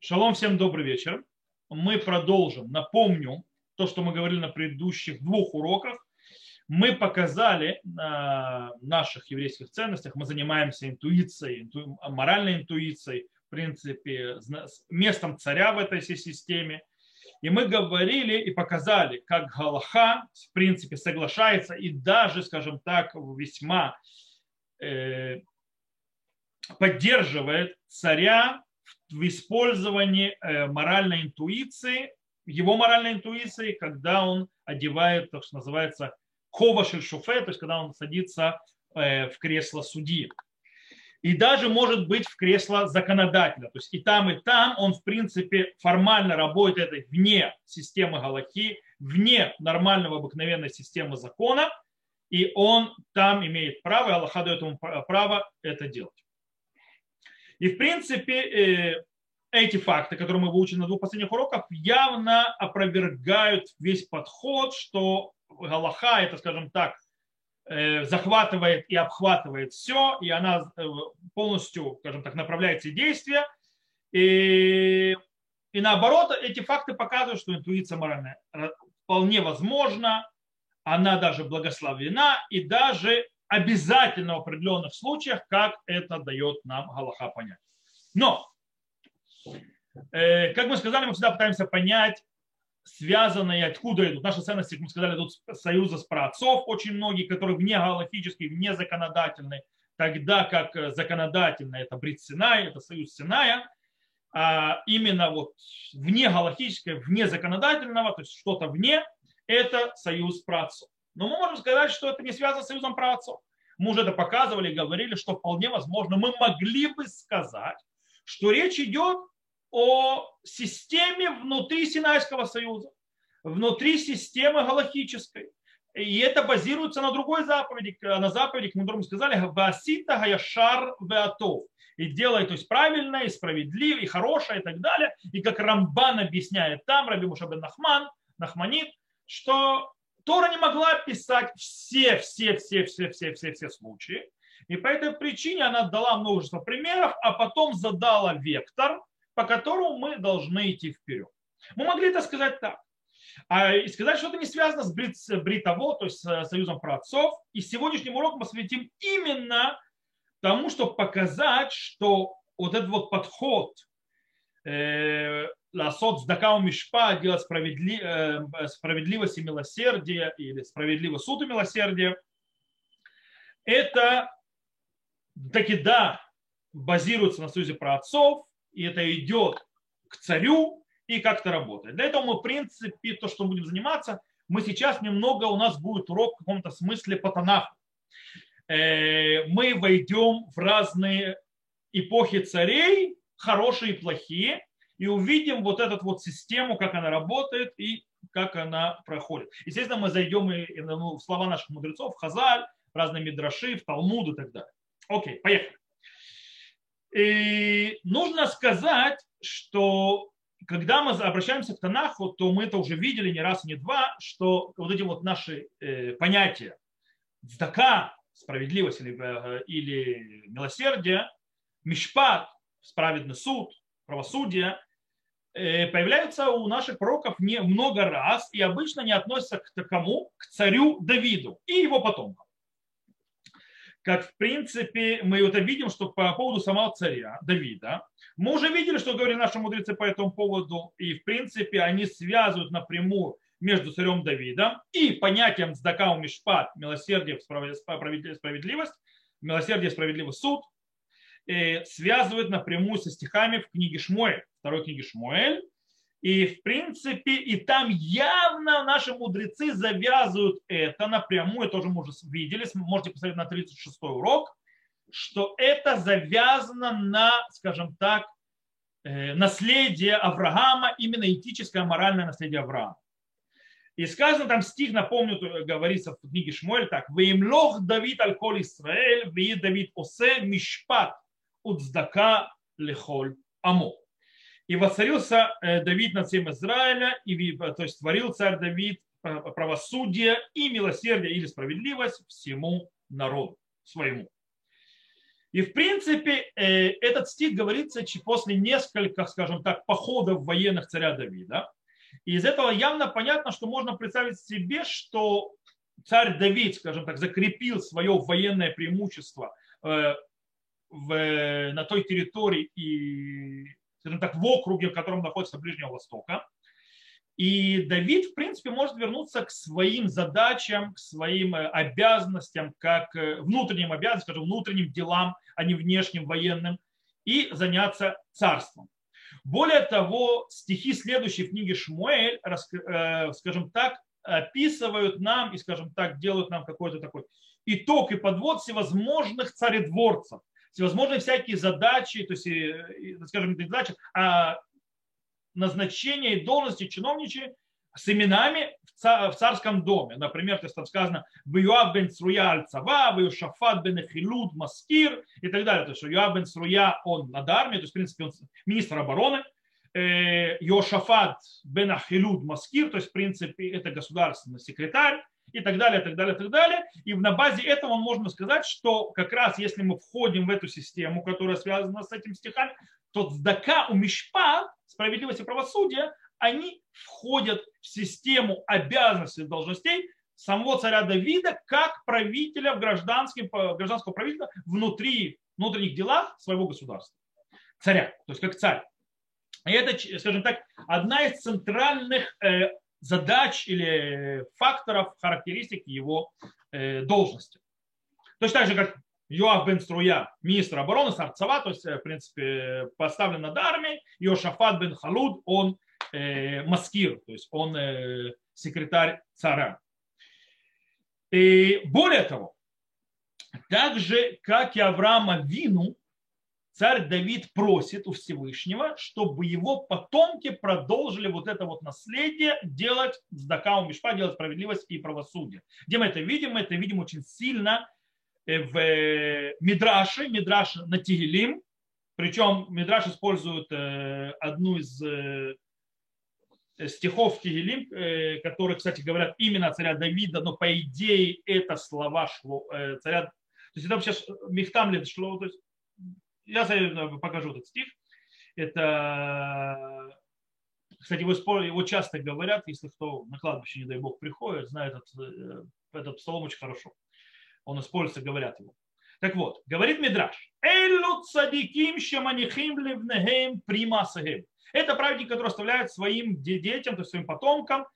Шалом, всем добрый вечер. Мы продолжим. Напомню то, что мы говорили на предыдущих двух уроках. Мы показали на наших еврейских ценностях, мы занимаемся интуицией, инту... моральной интуицией, в принципе, местом царя в этой системе. И мы говорили и показали, как Галаха, в принципе, соглашается и даже, скажем так, весьма э, поддерживает царя в использовании э, моральной интуиции, его моральной интуиции, когда он одевает то, что называется кова шуфе, то есть когда он садится э, в кресло судьи. И даже может быть в кресло законодателя. То есть и там, и там он, в принципе, формально работает вне системы Галахи, вне нормального обыкновенной системы закона, и он там имеет право, и Аллаха дает ему право это делать. И, в принципе, э, эти факты, которые мы выучили на двух последних уроках, явно опровергают весь подход, что Галаха, это, скажем так, э, захватывает и обхватывает все, и она э, полностью, скажем так, направляет все действия. И, и наоборот, эти факты показывают, что интуиция моральная вполне возможна, она даже благословена, и даже обязательно в определенных случаях, как это дает нам Галаха понять. Но, э, как мы сказали, мы всегда пытаемся понять, связанные, откуда идут. Наши ценности, как мы сказали, идут союза с праотцов, очень многие, которые вне галактические, вне законодательные, тогда как законодательно это Брит Синай, это союз Синая, а именно вот вне галактическое, вне законодательного, то есть что-то вне, это союз праотцов. Но мы можем сказать, что это не связано с союзом праотцов. Мы уже это показывали, говорили, что вполне возможно, мы могли бы сказать, что речь идет о системе внутри Синайского союза, внутри системы галактической. И это базируется на другой заповеди, на заповеди, мы мы сказали, «Васита гаяшар веатов». И делай, то есть правильно, и справедливо, и хорошее, и так далее. И как Рамбан объясняет там, Раби Мушабен Нахман, Нахманит, что Тора не могла писать все, все, все, все, все, все, все случаи. И по этой причине она дала множество примеров, а потом задала вектор, по которому мы должны идти вперед. Мы могли это сказать так. А, и сказать, что это не связано с брит, бритово, то есть с союзом праотцов. И сегодняшним уроком мы посвятим именно тому, чтобы показать, что вот этот вот подход э, ласот сдакау мишпа, делать справедли, э, справедливость и милосердие, или справедливый суд и милосердие, это таки да, базируется на союзе про отцов, и это идет к царю и как-то работает. Для этого мы, в принципе, то, что мы будем заниматься, мы сейчас немного, у нас будет урок в каком-то смысле по Танаху. Э, мы войдем в разные эпохи царей, хорошие и плохие, и увидим вот эту вот систему, как она работает и как она проходит. Естественно, мы зайдем и, ну, в слова наших мудрецов, в Хазаль, разные мидраши, в Талмуд и так далее. Окей, поехали. И нужно сказать, что когда мы обращаемся к Танаху, то мы это уже видели не раз, не два, что вот эти вот наши э, понятия дздака, справедливость или, э, или милосердие, мишпат, справедный суд, правосудие, появляются у наших пророков не много раз и обычно не относятся к кому? К царю Давиду и его потомкам. Как в принципе мы это видим, что по поводу самого царя Давида, мы уже видели, что говорили наши мудрецы по этому поводу, и в принципе они связывают напрямую между царем Давидом и понятием Сдакау Мишпат, милосердие, справедливость, милосердие, справедливый суд, Э, связывает напрямую со стихами в книге Шмуэль, второй книге Шмуэль. И в принципе, и там явно наши мудрецы завязывают это напрямую, тоже мы уже видели, можете посмотреть на 36 урок, что это завязано на, скажем так, э, наследие Авраама, именно этическое, моральное наследие Авраама. И сказано там стих, напомню, говорится в книге Шмуэль так. «Веимлох Давид аль коль Исраэль, Давид осе мишпат уцдака лехоль амо. И воцарился э, Давид над всем Израиля, и, то есть творил царь Давид э, правосудие и милосердие или справедливость всему народу своему. И в принципе этот стих говорится после нескольких, скажем так, походов военных царя Давида. И из этого явно понятно, что можно представить себе, что царь Давид, скажем так, закрепил свое военное преимущество в, на той территории и, скажем так, в округе, в котором находится Ближнего Востока. И Давид, в принципе, может вернуться к своим задачам, к своим э, обязанностям, как э, внутренним обязанностям, скажем, внутренним делам, а не внешним военным, и заняться царством. Более того, стихи следующей в книге Шмуэль, э, скажем так, описывают нам и, скажем так, делают нам какой-то такой итог и подвод всевозможных царедворцев, всевозможные всякие задачи, то есть, скажем, не задачи, а назначения и должности чиновничьи с именами в царском доме. Например, то есть там сказано «Вюав бен Сруя аль-Цава», «Вюшафат бен Эхилуд Маскир» и так далее. То есть Юав бен Сруя, он над армией, то есть в принципе он министр обороны, э, Йошафат бен Ахилуд Маскир, то есть в принципе это государственный секретарь, и так далее, так далее, так далее. И на базе этого можно сказать, что как раз если мы входим в эту систему, которая связана с этим стихами, то цдака у мишпа, справедливость и правосудие, они входят в систему обязанностей и должностей самого царя Давида как правителя в гражданском, гражданского правителя внутри внутренних делах своего государства. Царя, то есть как царь. И это, скажем так, одна из центральных э, задач или факторов, характеристик его э, должности. Точно так же, как Йоав бен Струя, министр обороны, Сарцава, то есть, э, в принципе, поставлен над армией, Йошафат бен Халуд, он э, маскир, то есть он э, секретарь царя. И более того, так же, как и Авраама Вину, царь Давид просит у Всевышнего, чтобы его потомки продолжили вот это вот наследие делать сдакау мишпа, делать справедливость и правосудие. Где мы это видим? Мы это видим очень сильно Э, в э, Мидраше, Мидраш на Тигелим, причем Мидраш использует э, одну из стихов Тигелим, которые, кстати, говорят именно царя Давида, но по идее это слова шло, царя. То есть это сейчас Михтам ли шло, то есть я покажу этот стих. Это, кстати, его, его часто говорят, если кто на кладбище, не дай бог, приходит, знает этот, этот псалом очень хорошо он используется, говорят его. Так вот, говорит Мидраш, Эллу цадиким шаманихим ливнехем примасахем. Это праведник, который оставляет своим детям, то есть своим потомкам,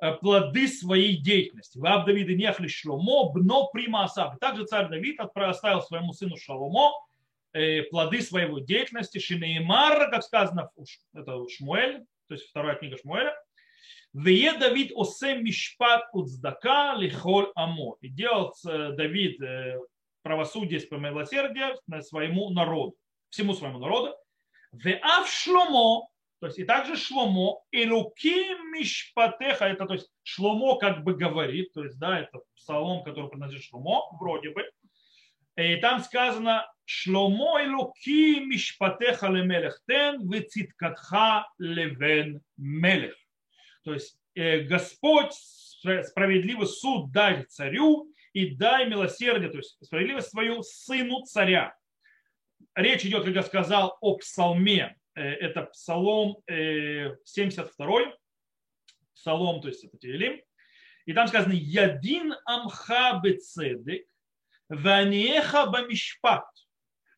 э, плоды своей деятельности. Ваб Давида нехли шломо, бно примасав. Также царь Давид оставил своему сыну Шаломо э, плоды своего деятельности. Шинеймар, как сказано, это Шмуэль, то есть вторая книга Шмуэля, Вее Давид осе мишпат уцдака лихоль амо. И делал э, Давид э, правосудие и милосердие своему народу, всему своему народу. Веав шломо, то есть и также шломо, элуки мишпатеха, это то есть шломо как бы говорит, то есть да, это псалом, который принадлежит шломо, вроде бы. И там сказано, шломо элуки мишпатеха лемелех тен, вециткатха левен мелех. То есть э, Господь справедливый суд дай царю и дай милосердие, то есть справедливость свою сыну царя. Речь идет, как я сказал, о псалме. Э, это псалом 72, э, псалом, то есть это Телим. И там сказано, «Ядин амха бецедек, ванеха бамишпат».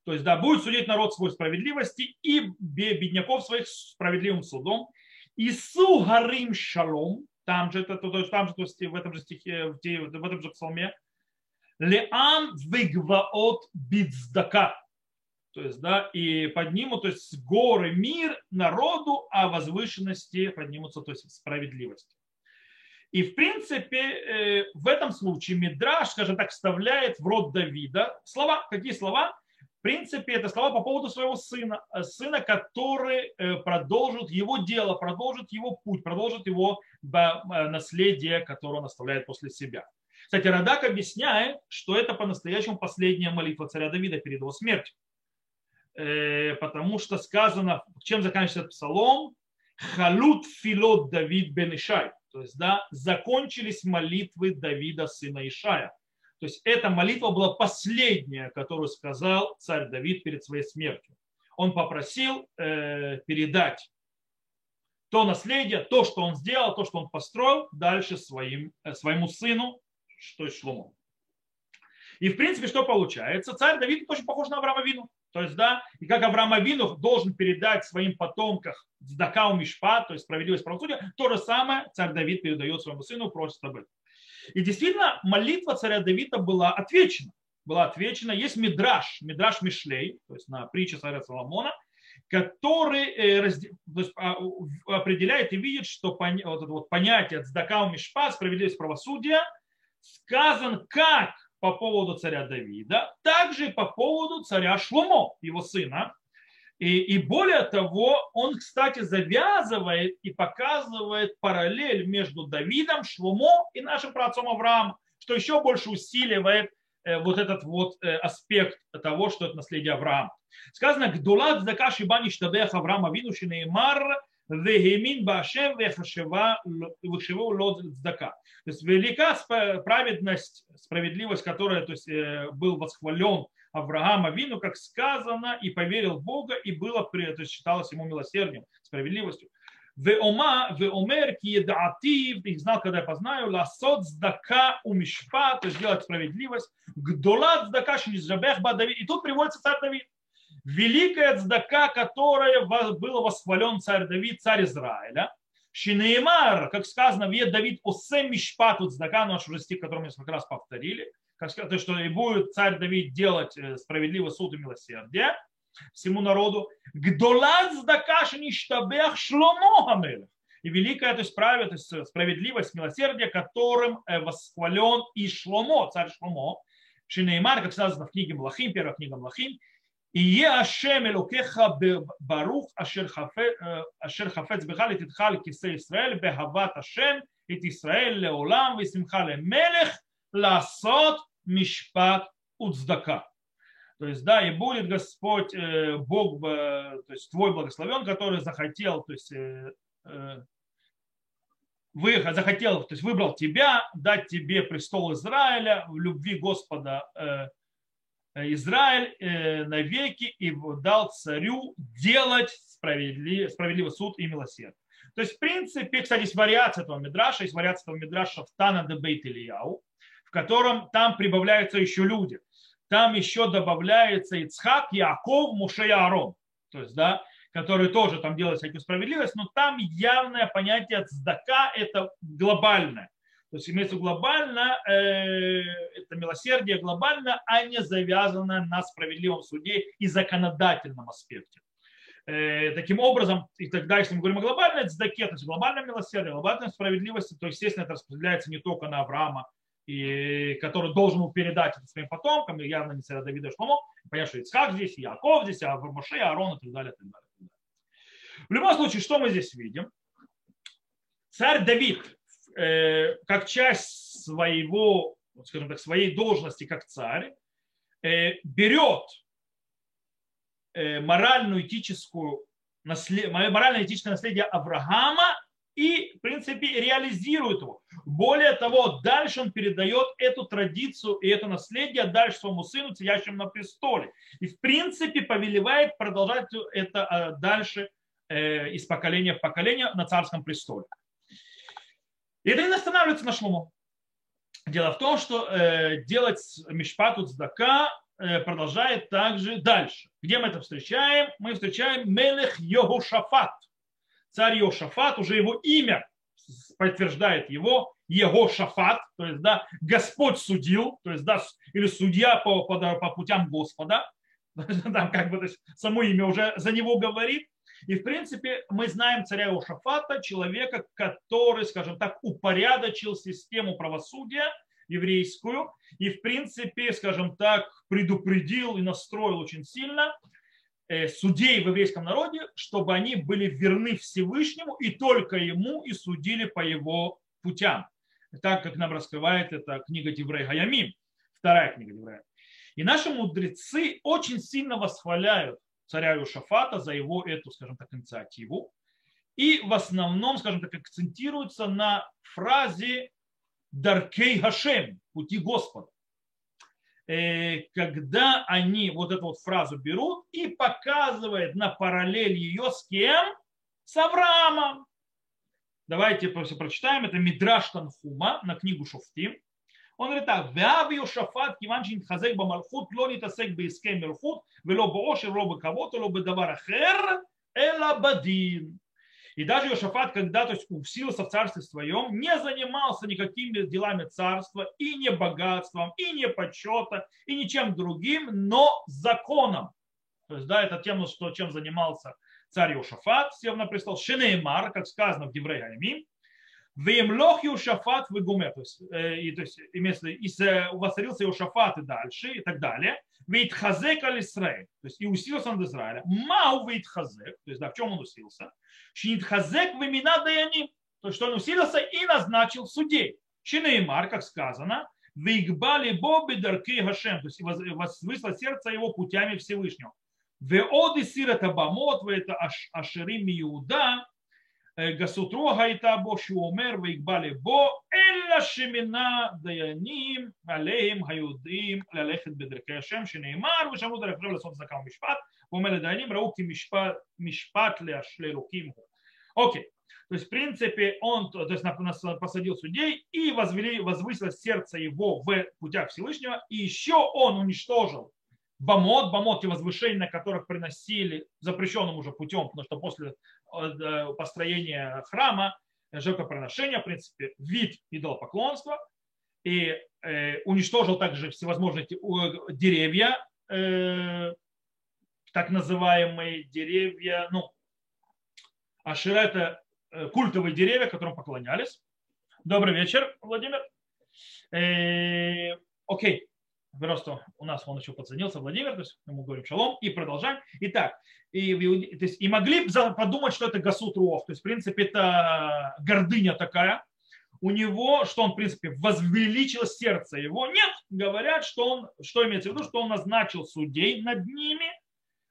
То есть, да, будет судить народ свой справедливости и бедняков своих справедливым судом. Ису Гарим Шалом, там же, то, там же, то есть в этом же стихе, в, в этом же псалме, Леам Вигваот Бидздака. То есть, да, и поднимут, то есть горы мир народу, а возвышенности поднимутся, то есть справедливость. И в принципе э, в этом случае Мидраш, скажем так, вставляет в род Давида слова. Какие слова? В принципе, это слова по поводу своего сына, э, сына, который э, продолжит его дело, продолжит его путь, продолжит его наследие, которое он оставляет после себя. Кстати, Радак объясняет, что это по-настоящему последняя молитва царя Давида перед его смертью. Потому что сказано, чем заканчивается псалом, халут филот Давид бен Ишай. То есть, да, закончились молитвы Давида, сына Ишая. То есть эта молитва была последняя, которую сказал царь Давид перед своей смертью. Он попросил э, передать то наследие, то, что он сделал, то, что он построил, дальше своим, э, своему сыну, что есть Шлому. И в принципе, что получается? Царь Давид очень похож на Авраама Вину. То есть, да, и как Авраам Авину должен передать своим потомкам Сдакау Мишпа, то есть справедливость правосудия, то же самое царь Давид передает своему сыну, просит об этом. И действительно, молитва царя Давида была отвечена. Была отвечена. Есть мидраш, мидраш Мишлей, то есть на притче царя Соломона, который э, есть, а, определяет и видит, что вот это вот понятие цдакау мишпа, справедливость правосудия, сказан как по поводу царя Давида, также по поводу царя Шломо, его сына. И, и более того, он, кстати, завязывает и показывает параллель между Давидом, Шломо и нашим праотцом Авраамом, что еще больше усиливает э, вот этот вот э, аспект того, что это наследие Авраама. Сказано, «Гдулат здака шибани штабех Авраама вину шинеймар вегемин башем вехашеву лод здака». То есть велика праведность, справедливость, которая то есть, э, был восхвален Авраама Вину, как сказано, и поверил в Бога, и было, то есть считалось ему милосердием, справедливостью. Веома, веомер, ки едаати, и знал, когда я познаю, ласот здака у мишпа, то есть делать справедливость, гдолат здака шинизжабех ба Давид. И тут приводится царь Давид. Великая цдака, которая был восхвален царь Давид, царь Израиля, Шинеймар, как сказано, вед Давид осе мишпату цдака, наш уже стих, который мы несколько раз повторили, как сказать, то, что и будет царь Давид делать э, справедливый суд и милосердие всему народу. Гдолат здакаши ништабех шломо хамелех. И великая, то есть, праведь, то есть справедливость, милосердие, которым э, восхвален и Шломо, царь Шломо. Шинеймар, как сказано в книге Млахим, первая книга Млахим, и е Ашем Элокеха Барух Ашер Хафец Бехал Ититхал Кисе Исраэль Бехават Ашем Ит Исраэль Леолам Висимхале Мелех Ласот Мишпат Уцдака. То есть, да, и будет Господь, э, Бог, э, то есть твой благословен, который захотел, то есть, э, э, вы, захотел, то есть выбрал тебя, дать тебе престол Израиля в любви Господа э, Израиль навеки и дал царю делать справедливый, справедливый суд и милосердие. То есть, в принципе, кстати, есть вариация этого мидраша, есть вариация этого мидраша в Тана де Бейт Ильяу, в котором там прибавляются еще люди. Там еще добавляется Ицхак, Яков, Муше и Аарон. То есть, да, которые тоже там делают всякую справедливость, но там явное понятие цдака – это глобальное. То есть имеется глобально, э, милосердие глобально, а не завязано на справедливом суде и законодательном аспекте. Э, таким образом, и тогда, если мы говорим о глобальной цдаке, то есть глобальном милосердии, глобальной справедливости, то, естественно, это распределяется не только на Авраама, и, который должен был передать это своим потомкам, и явно не царя Давида Шломо. Понятно, что Ицхак здесь, Яков здесь, а Моше, Аарон и так далее, и так далее. В любом случае, что мы здесь видим? Царь Давид, э, как часть своего, скажем так, своей должности как царь, э, берет э, моральную этическую морально-этическое наследие Авраама и, в принципе, реализирует его. Более того, дальше он передает эту традицию и это наследие дальше своему сыну, сидящему на престоле. И, в принципе, повелевает продолжать это а, дальше э, из поколения в поколение на царском престоле. И это не останавливается на шлуму. Дело в том, что э, делать мишпату цдака э, продолжает также дальше. Где мы это встречаем? Мы встречаем Мелех Йогошафат – царь Йошафат, уже его имя подтверждает его, его то есть, да, Господь судил, то есть, да, или судья по, по, по путям Господа, там как бы то есть, само имя уже за него говорит. И, в принципе, мы знаем царя Иошафата, человека, который, скажем так, упорядочил систему правосудия еврейскую и, в принципе, скажем так, предупредил и настроил очень сильно Э, судей в еврейском народе, чтобы они были верны Всевышнему и только ему и судили по его путям. Так как нам раскрывает эта книга Деврей Гаямим, вторая книга Деврея. И наши мудрецы очень сильно восхваляют царя Иошафата за его эту, скажем так, инициативу. И в основном, скажем так, акцентируются на фразе «Даркей Хашем» – «Пути Господа». э, когда они вот эту вот фразу берут и показывают на параллель ее с кем? С Авраамом. Давайте прочитаем. Это Мидраш Танхума на книгу Шуфтим. Он говорит так, «Веавию шафат киванчин хазек бамалхут, ло нитасек бейске мелхут, вело боошер, ло бекавото, ло бедавар ахер, эла бадин». И даже Иошафат, когда то есть, усилился в царстве своем, не занимался никакими делами царства, и не богатством, и не почета, и ничем другим, но законом. То есть, да, это тем, что, чем занимался царь Иошафат, все равно прислал Шинеймар, как сказано в Евреямим, Вемлох Йошафат выгуме, то э, то есть имеется, и воцарился Йошафат и дальше, и так далее. Вейт хазек аль Исраэль, то есть и усилился над Израилем. Мау вейт хазек, то есть да, в чем он усилился? Шинит хазек вемина даяни, то есть что он усилился и назначил судей. Шинеймар, как сказано, Вейгбали Боби дарки Хашем, то есть возвысло сердце его путями Всевышнего. Веоди сир это бамот, это ашерим Иуда, Э, Гасутро Гайтабо Шуомер Вейкбали Бо Элла Шемина Даяним Алеем Гаюдим Лалехет Бедрекей Ашем Шенеймар Вешамут Рехрев Ласот Закам Мишпат. Вомер Даяним Рауки Мишпат Леашли Руким Окей. То есть, в принципе, он то есть, нас посадил судей и возвели, возвысило сердце его в путях Всевышнего, и еще он уничтожил Бамот, бамот и возвышения, на которых приносили запрещенным уже путем, потому что после э, построения храма жертвоприношения, в принципе, вид идолопоклонства, и э, уничтожил также всевозможные деревья, э, так называемые деревья, ну, Ашира это э, культовые деревья, которым поклонялись. Добрый вечер, Владимир. Э, окей, Просто у нас он еще подсоединился, Владимир, то есть мы говорим шалом, и продолжаем. Итак, и, то есть, и могли подумать, что это Гасут Руох, то есть, в принципе, это гордыня такая, у него, что он, в принципе, возвеличил сердце его. Нет, говорят, что он, что имеется в виду, что он назначил судей над ними,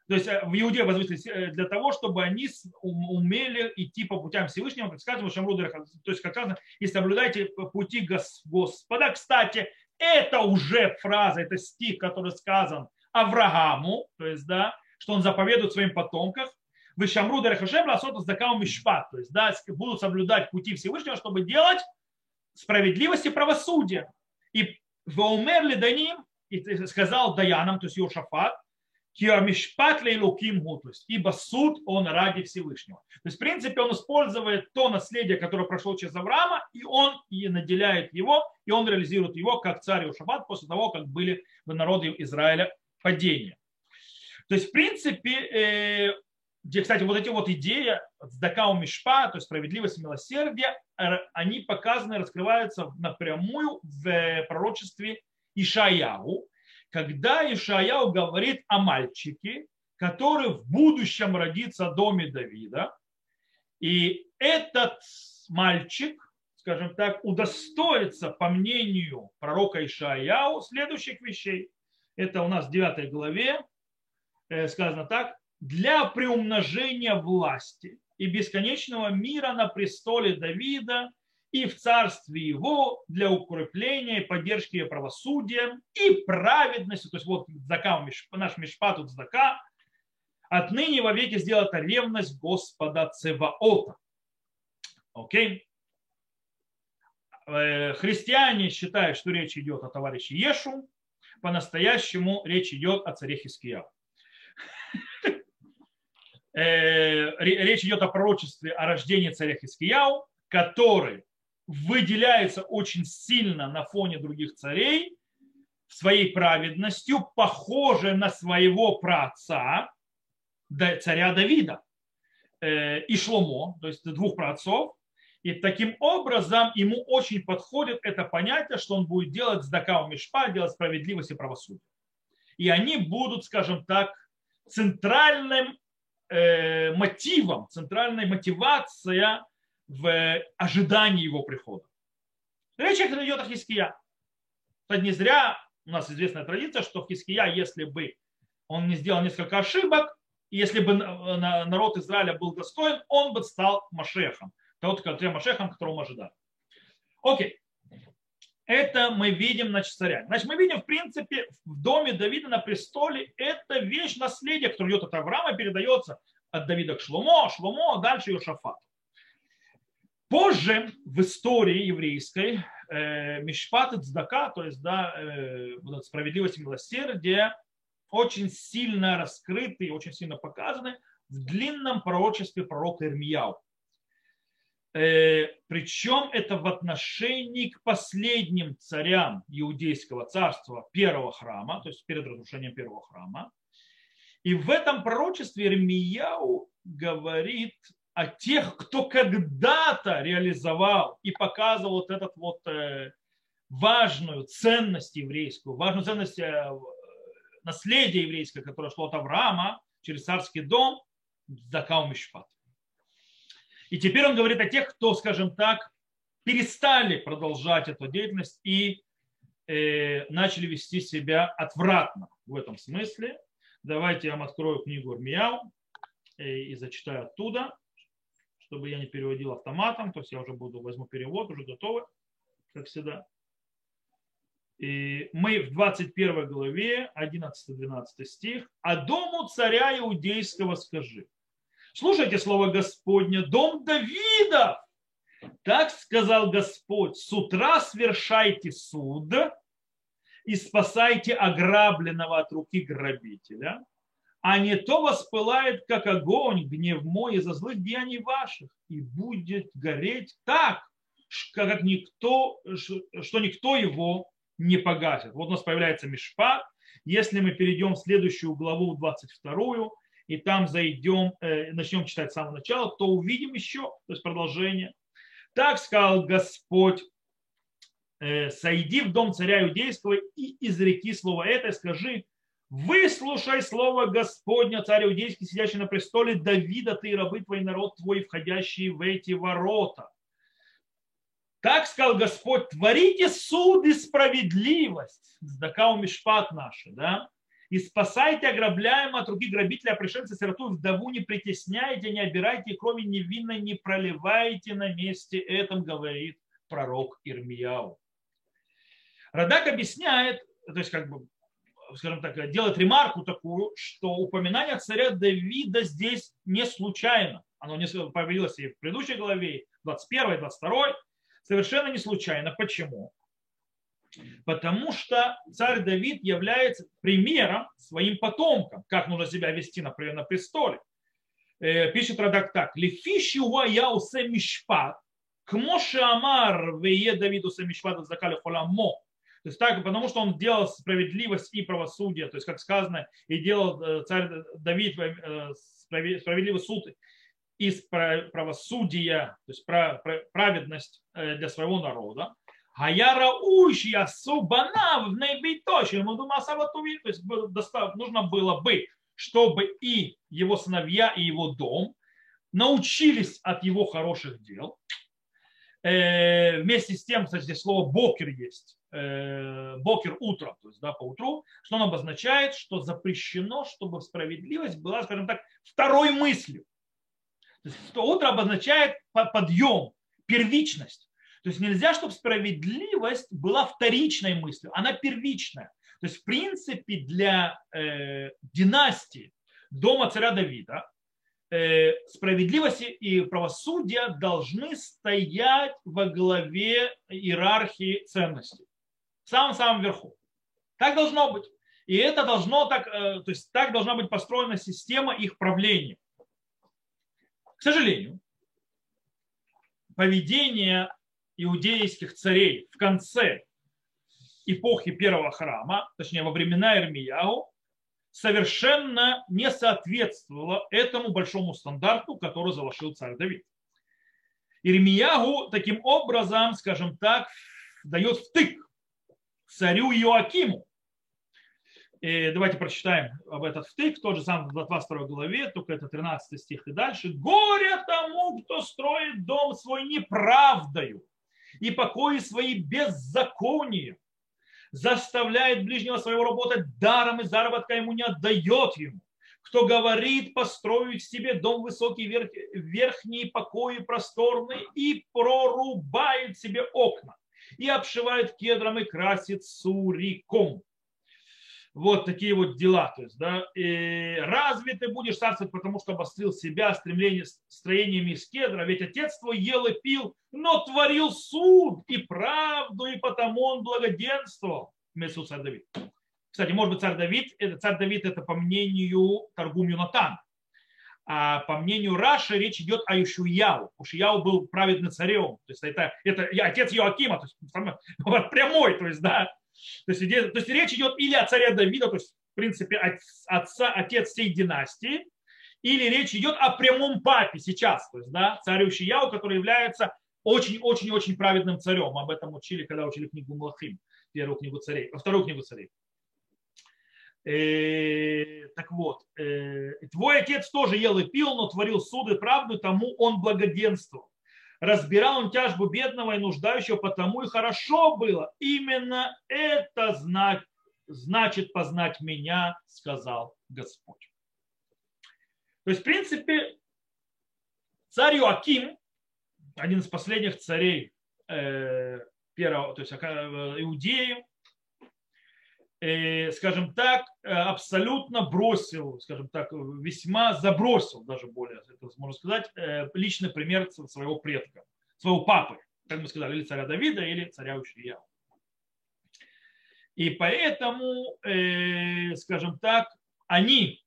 то есть э, в Иуде возвысили э, для того, чтобы они умели идти по путям Всевышнего, как сказано, то есть, как сказано, и соблюдайте пути Господа. Кстати, это уже фраза, это стих, который сказан Аврааму, то есть, да, что он заповедует своим потомкам, вы шамру дарахашем ласот закау мишпат, то есть, да, будут соблюдать пути Всевышнего, чтобы делать справедливость и правосудие. И в умерли даним, и сказал Даянам, то есть Йошафат, Киамишпат лейлуким то есть ибо суд он ради Всевышнего. То есть, в принципе, он использует то наследие, которое прошло через Авраама, и он и наделяет его, и он реализует его как царь Ушабат после того, как были в народе Израиля падения. То есть, в принципе, э, где, кстати, вот эти вот идеи Цдака Мишпа, то есть справедливость и милосердие, они показаны, раскрываются напрямую в пророчестве Ишаяу, когда Ишаяу говорит о мальчике, который в будущем родится в доме Давида, и этот мальчик, скажем так, удостоится, по мнению пророка Ишаяу, следующих вещей. Это у нас в 9 главе э, сказано так. Для приумножения власти и бесконечного мира на престоле Давида и в царстве его для укрепления и поддержки правосудия и праведности. То есть вот зака, наш мишпат, тут зака, отныне во веки сделает ревность Господа Цеваота. Окей? Э, христиане считают, что речь идет о товарище Ешу, по-настоящему речь идет о царе Хискияу. Э, речь идет о пророчестве о рождении царя Хискияу, который выделяется очень сильно на фоне других царей своей праведностью, похоже на своего праотца, царя Давида э, и Шломо, то есть двух праотцов. И таким образом ему очень подходит это понятие, что он будет делать с Дакау Мишпа, делать справедливость и правосудие. И они будут, скажем так, центральным э, мотивом, центральной мотивацией в ожидании его прихода. Речь идет о Хиския. Кстати, не зря у нас известная традиция, что Хиския, если бы он не сделал несколько ошибок, если бы народ Израиля был достоин, он бы стал Машехом. Тот, который Машехом, которого мы ожидали. Окей. это мы видим на царя. Значит, мы видим, в принципе, в доме Давида на престоле это вещь наследия, которое идет от Авраама, передается от Давида к Шломо, Шломо, а дальше Йошафат. Позже в истории еврейской э, Мишпат и Цдака, то есть да, э, справедливость и милосердие, очень сильно раскрыты и очень сильно показаны в длинном пророчестве пророка Ирмияу. Э, причем это в отношении к последним царям иудейского царства первого храма, то есть перед разрушением первого храма. И в этом пророчестве Ирмияу говорит о тех, кто когда-то реализовал и показывал вот этот вот э, важную ценность еврейскую, важную ценность э, наследия еврейское, которое шло от Авраама через царский дом, Закау Мишпат. И теперь он говорит о тех, кто, скажем так, перестали продолжать эту деятельность и э, начали вести себя отвратно в этом смысле. Давайте я вам открою книгу Армияу э, и зачитаю оттуда чтобы я не переводил автоматом, то есть я уже буду, возьму перевод, уже готовы, как всегда. И мы в 21 главе, 11-12 стих, «А дому царя иудейского скажи». Слушайте слово Господне, дом Давида. Так сказал Господь, с утра свершайте суд и спасайте ограбленного от руки грабителя – а не то воспылает, как огонь, гнев мой из-за злых деяний ваших, и будет гореть так, как никто, что никто его не погасит. Вот у нас появляется Мишпат. Если мы перейдем в следующую главу, 22, и там зайдем, э, начнем читать с самого начала, то увидим еще, то есть продолжение. Так сказал Господь, э, сойди в дом царя иудейского и изреки слово это, скажи, Выслушай слово Господня, царь иудейский, сидящий на престоле Давида, ты и рабы твой, народ твой, входящий в эти ворота. Так сказал Господь, творите суд и справедливость. Сдакау мишпат наши, да? И спасайте ограбляемого от руки грабителя, а пришельца сироту вдову не притесняйте, не обирайте, кроме невинной не проливайте на месте этом, говорит пророк Ирмияу. Радак объясняет, то есть как бы скажем так, делает ремарку такую, что упоминание царя Давида здесь не случайно. Оно не появилось и в предыдущей главе, 21, 22, совершенно не случайно. Почему? Потому что царь Давид является примером своим потомкам, как нужно себя вести, например, на престоле. Э, пишет Радак так. Лифиши я усе мишпат, кмоши амар вее Давиду се мишпат закали холамо. То есть так, потому что он делал справедливость и правосудие, то есть, как сказано, и делал э, царь Давид э, справедливый суд из правосудия, то есть праведность э, для своего народа. А я раущий асубана в небейточи, ему думал саватуви, то есть нужно было бы, чтобы и его сыновья, и его дом научились от его хороших дел. Вместе с тем, кстати, здесь слово бокер есть Э, бокер утром, то есть да, по утру, что он обозначает, что запрещено, чтобы справедливость была, скажем так, второй мыслью. То есть что утро обозначает подъем, первичность. То есть нельзя, чтобы справедливость была вторичной мыслью, она первичная. То есть в принципе для э, династии дома царя Давида э, справедливость и правосудие должны стоять во главе иерархии ценностей в самом-самом верху. Так должно быть. И это должно так, э, то есть так должна быть построена система их правления. К сожалению, поведение иудейских царей в конце эпохи первого храма, точнее во времена Ирмияу, совершенно не соответствовало этому большому стандарту, который заложил царь Давид. Ирмиягу таким образом, скажем так, дает втык царю Иоакиму. И давайте прочитаем об этот втык, тот же самый в 22 главе, только это 13 стих и дальше. «Горе тому, кто строит дом свой неправдою и покои свои беззаконием, заставляет ближнего своего работать даром и заработка ему не отдает ему. Кто говорит построить себе дом высокий, верхние покои просторные и прорубает себе окна и обшивает кедром и красит суриком. Вот такие вот дела. То есть, да, и разве ты будешь царствовать, потому что обострил себя стремление, строениями из кедра? Ведь отец твой ел и пил, но творил суд и правду, и потому он благоденствовал. Вместо царь Давид. Кстати, может быть, царь Давид, это, царь Давид это по мнению Таргум Юнатан. А по мнению Раши речь идет о Ишуяу. Ишуяу был праведным царем. То есть это, это отец Иоакима, то есть прямой, то есть, да. То есть, то есть речь идет или о царе Давида, то есть, в принципе, отца, отец всей династии, или речь идет о прямом папе сейчас, то есть, да, царю Ишияу, который является очень-очень-очень праведным царем. Об этом учили, когда учили книгу Млахим, первую книгу царей, вторую книгу царей. Э, так вот, э, твой отец тоже ел и пил, но творил суд и правду, тому он благоденствовал. Разбирал он тяжбу бедного и нуждающего, потому и хорошо было. Именно это знать, значит познать меня, сказал Господь. То есть, в принципе, царь Иоаким, один из последних царей э, первого, то есть Иудеи, Э, скажем так, э, абсолютно бросил, скажем так, весьма забросил, даже более, это можно сказать, э, личный пример своего предка, своего папы, как мы сказали, или царя Давида, или царя Ушия. И поэтому, скажем так, они,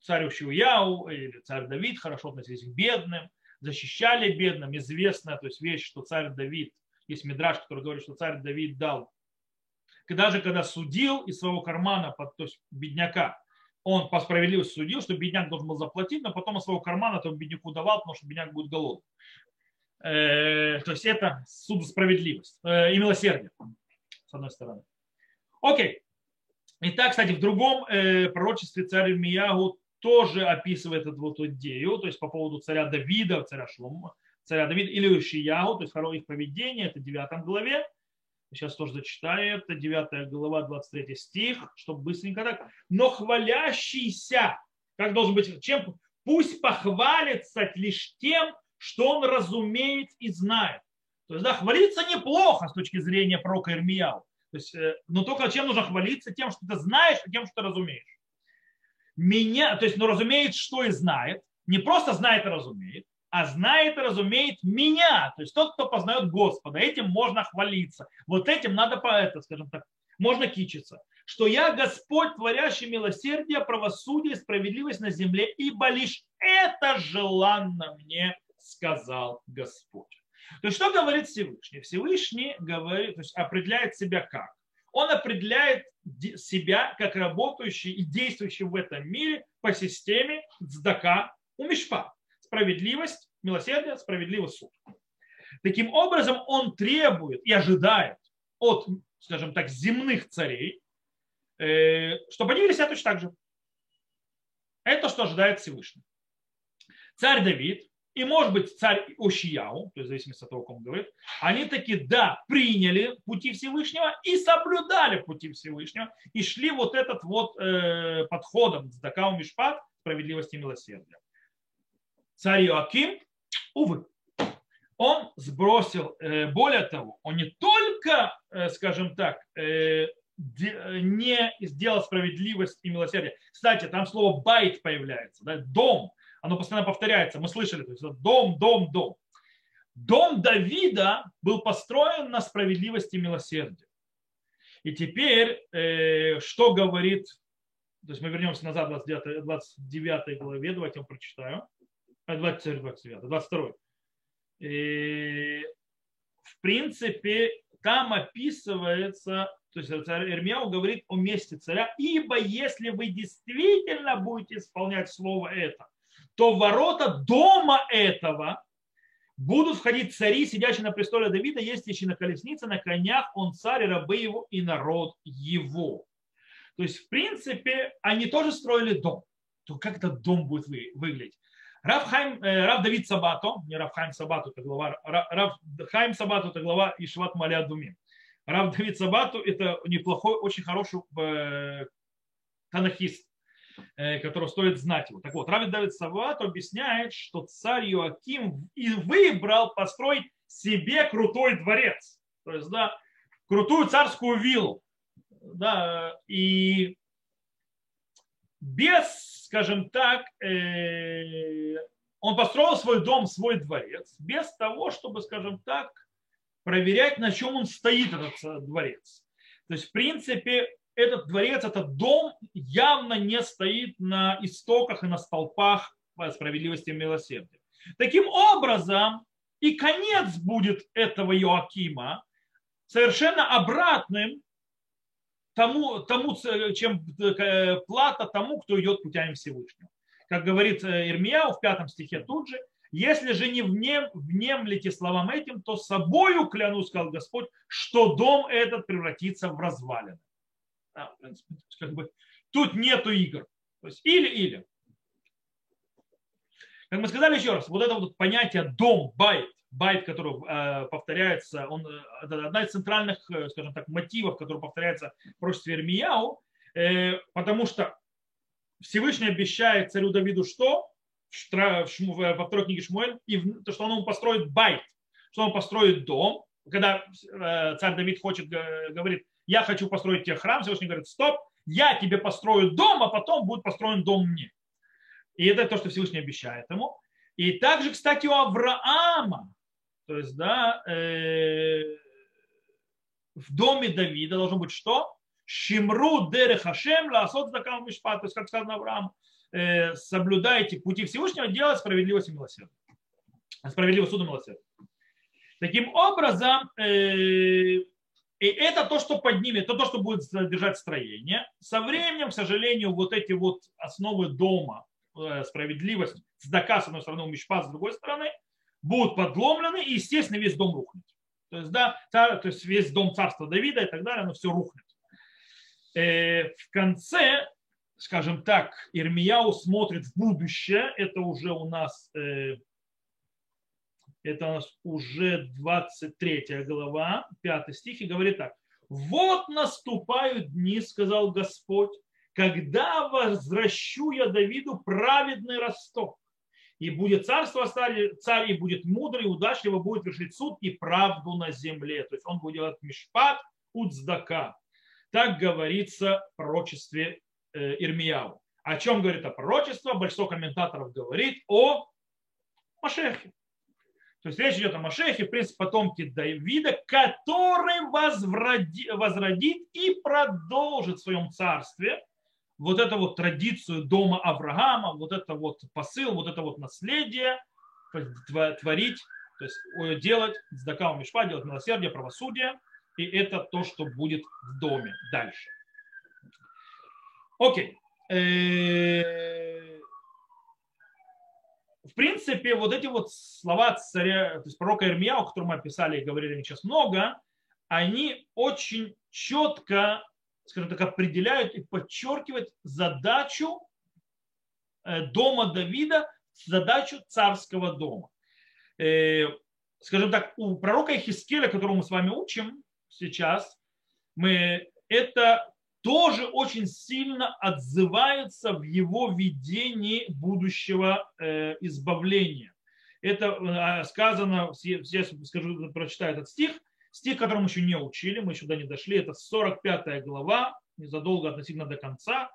царь Ушияу или царь Давид, хорошо относились к бедным, защищали бедным. Известная то есть вещь, что царь Давид, есть мидраж, который говорит, что царь Давид дал даже когда судил из своего кармана, то есть бедняка, он по справедливости судил, что бедняк должен был заплатить, но потом из своего кармана этому бедняку давал, потому что бедняк будет голодный. Э, то есть это суд справедливость э, и милосердие, с одной стороны. Окей. Итак, кстати, в другом э, пророчестве царь Миягу тоже описывает эту вот идею, то есть по поводу царя Давида, царя Шлома, царя Давида или Ишияху, то есть второе их поведение, это в 9 главе сейчас тоже зачитаю, это 9 глава, 23 стих, чтобы быстренько так. Но хвалящийся, как должен быть, чем пусть похвалится лишь тем, что он разумеет и знает. То есть, да, хвалиться неплохо с точки зрения пророка Ирмияу. То есть, э, но только чем нужно хвалиться? Тем, что ты знаешь, и тем, что ты разумеешь. Меня, то есть, ну, разумеет, что и знает. Не просто знает и разумеет, а знает и разумеет меня. То есть тот, кто познает Господа. Этим можно хвалиться. Вот этим надо, по это, скажем так, можно кичиться. Что я Господь, творящий милосердие, правосудие и справедливость на земле, ибо лишь это желанно мне, сказал Господь. То есть что говорит Всевышний? Всевышний говорит, то есть определяет себя как? Он определяет себя как работающий и действующий в этом мире по системе Цдака у справедливость, милосердие, справедливый суд. Таким образом, он требует и ожидает от, скажем так, земных царей, э, чтобы они вели себя точно так же. Это что ожидает Всевышний. Царь Давид и, может быть, царь Ошияу, то есть в зависимости от того, о ком говорит, они таки, да, приняли пути Всевышнего и соблюдали пути Всевышнего и шли вот этот вот э, подходом с Дакау Мишпат, справедливости и милосердия царь Иоаким, увы, он сбросил, э, более того, он не только, э, скажем так, э, не сделал справедливость и милосердие. Кстати, там слово байт появляется, да, дом, оно постоянно повторяется, мы слышали, то есть дом, дом, дом. Дом Давида был построен на справедливости и милосердии. И теперь, что говорит, то есть мы вернемся назад в 29, 29 главе, давайте я вам прочитаю. 20, 29, 22. И, в принципе, там описывается, то есть царь Ирмияу говорит о месте царя, ибо если вы действительно будете исполнять слово это, то ворота дома этого будут входить цари, сидящие на престоле Давида, ездящие на колеснице, на конях, он царь, рабы его, и народ его. То есть, в принципе, они тоже строили дом. То как этот дом будет выглядеть? Рав, Хайм, э, Рав Давид Сабато, не Рав Хайм Сабато, это глава, Рав Хайм Сабато это глава Ишват Маля Думи. Рав Давид Сабато это неплохой, очень хороший э, э, который стоит знать его. Так вот, Рав Давид Сабато объясняет, что царь Иоаким и выбрал построить себе крутой дворец. То есть, да, крутую царскую виллу. Да, и без, скажем так, э, он построил свой дом, свой дворец, без того, чтобы, скажем так, проверять, на чем он стоит, этот дворец. То есть, в принципе, этот дворец, этот дом явно не стоит на истоках и на столпах справедливости и милосердия. Таким образом, и конец будет этого Иоакима совершенно обратным тому, тому чем э, плата тому, кто идет путями Всевышнего. Как говорит э, Ирмияу в пятом стихе тут же, если же не внем, внемлете словам этим, то собою клянусь, сказал Господь, что дом этот превратится в развалины. Да, в принципе, как бы, тут нету игр. То есть или-или. Как мы сказали еще раз, вот это вот понятие дом, בית, בית, который э, повторяется, он, э, это одна из центральных, э, скажем так, мотивов, который повторяется в пророчестве Ирмияу, потому что Всевышний обещает царю Давиду что? Во второй книге Шмуэль, и то, что он ему построит בית, что он построит дом, когда царь Давид хочет, говорит, я хочу построить тебе храм, Всевышний говорит, стоп, я тебе построю дом, а потом будет построен дом мне. И это то, что Всевышний обещает ему. И также, кстати, у Авраама, то есть, да, э, в доме Давида должно быть что? Шимру дере хашем ласот закам мишпат. То есть, как сказано Авраам, э, соблюдайте пути Всевышнего, делать справедливость и милосердие. Справедливость суд и милосердие. Таким образом, э, и это то, что поднимет, это то, что будет содержать строение. Со временем, к сожалению, вот эти вот основы дома, э, справедливость, сдака, с одной стороны, мишпа, с другой стороны, будут подломлены, и, естественно, весь дом рухнет. То есть, да, царь, то есть весь дом царства Давида и так далее, оно все рухнет. Э, в конце, скажем так, Ирмияу смотрит в будущее, это уже у нас э, это у нас уже 23 глава, 5 стих, и говорит так. Вот наступают дни, сказал Господь, когда возвращу я Давиду праведный росток. И будет царство царь, и будет мудрый, и удачливо будет вершить суд и правду на земле. То есть он будет делать мишпат уцдака. Так говорится в пророчестве э, Ирмияу. О чем говорит это пророчество? Большинство комментаторов говорит о Машехе. То есть речь идет о Машехе, принципе, потомке Давида, который возроди, возродит и продолжит в своем царстве вот эту вот традицию дома Авраама, вот это вот посыл, вот это вот наследие творить, то есть делать сдака мишпа, делать милосердие, правосудие, и это то, что будет в доме дальше. Окей. Э, в принципе, вот эти вот слова царя, то есть пророка Ирмия, о котором мы описали и говорили сейчас много, они очень четко, скажем так, определяют и подчеркивают задачу э, дома Давида, задачу царского дома. Э, скажем так, у пророка Ихискеля, которого мы с вами учим сейчас, мы, это тоже очень сильно отзывается в его видении будущего э, избавления. Это сказано, здесь скажу, прочитаю этот стих, стих, который мы еще не учили, мы до не дошли, это 45 глава, незадолго относительно до конца,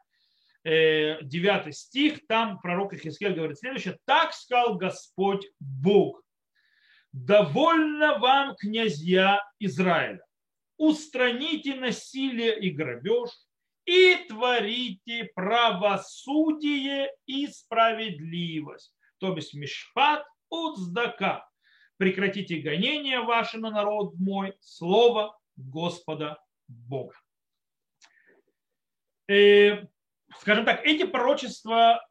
9 э, стих, там пророк Ихискель говорит следующее, «Так сказал Господь Бог, довольно вам, князья Израиля, устраните насилие и грабеж, и творите правосудие и справедливость, то есть мишпат уцдака. Прекратите гонение ваше на народ мой, слово Господа Бога. И, э, скажем так, эти пророчества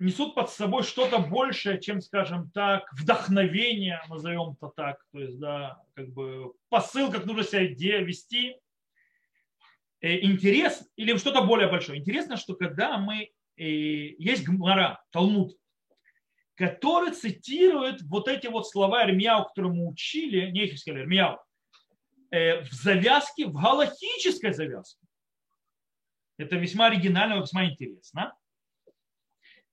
несут под собой что-то большее, чем, скажем так, вдохновение, назовем это так, то есть, да, как бы посыл, как нужно себя вести. Э, интерес или что-то более большое. Интересно, что когда мы, э, есть Гмара, Талмуд, который цитирует вот эти вот слова Ирмияу, которые мы учили, не их сказали, Ирмияу, э, в завязке, в галактической завязке. Это весьма оригинально, весьма интересно.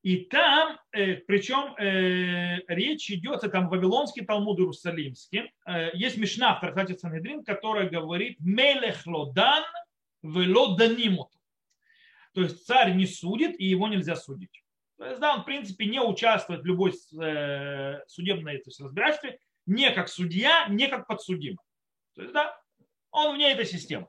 И там, э, причем э, речь идет, это там Вавилонский Талмуд Иерусалимский, э, есть Мишна в трактате Санедрин, которая говорит «Мелех лодан вело данимут». То есть царь не судит, и его нельзя судить. То есть, да, он, в принципе, не участвует в любой судебной то есть, разбирательстве, не как судья, не как подсудимый. То есть, да, он вне этой системы.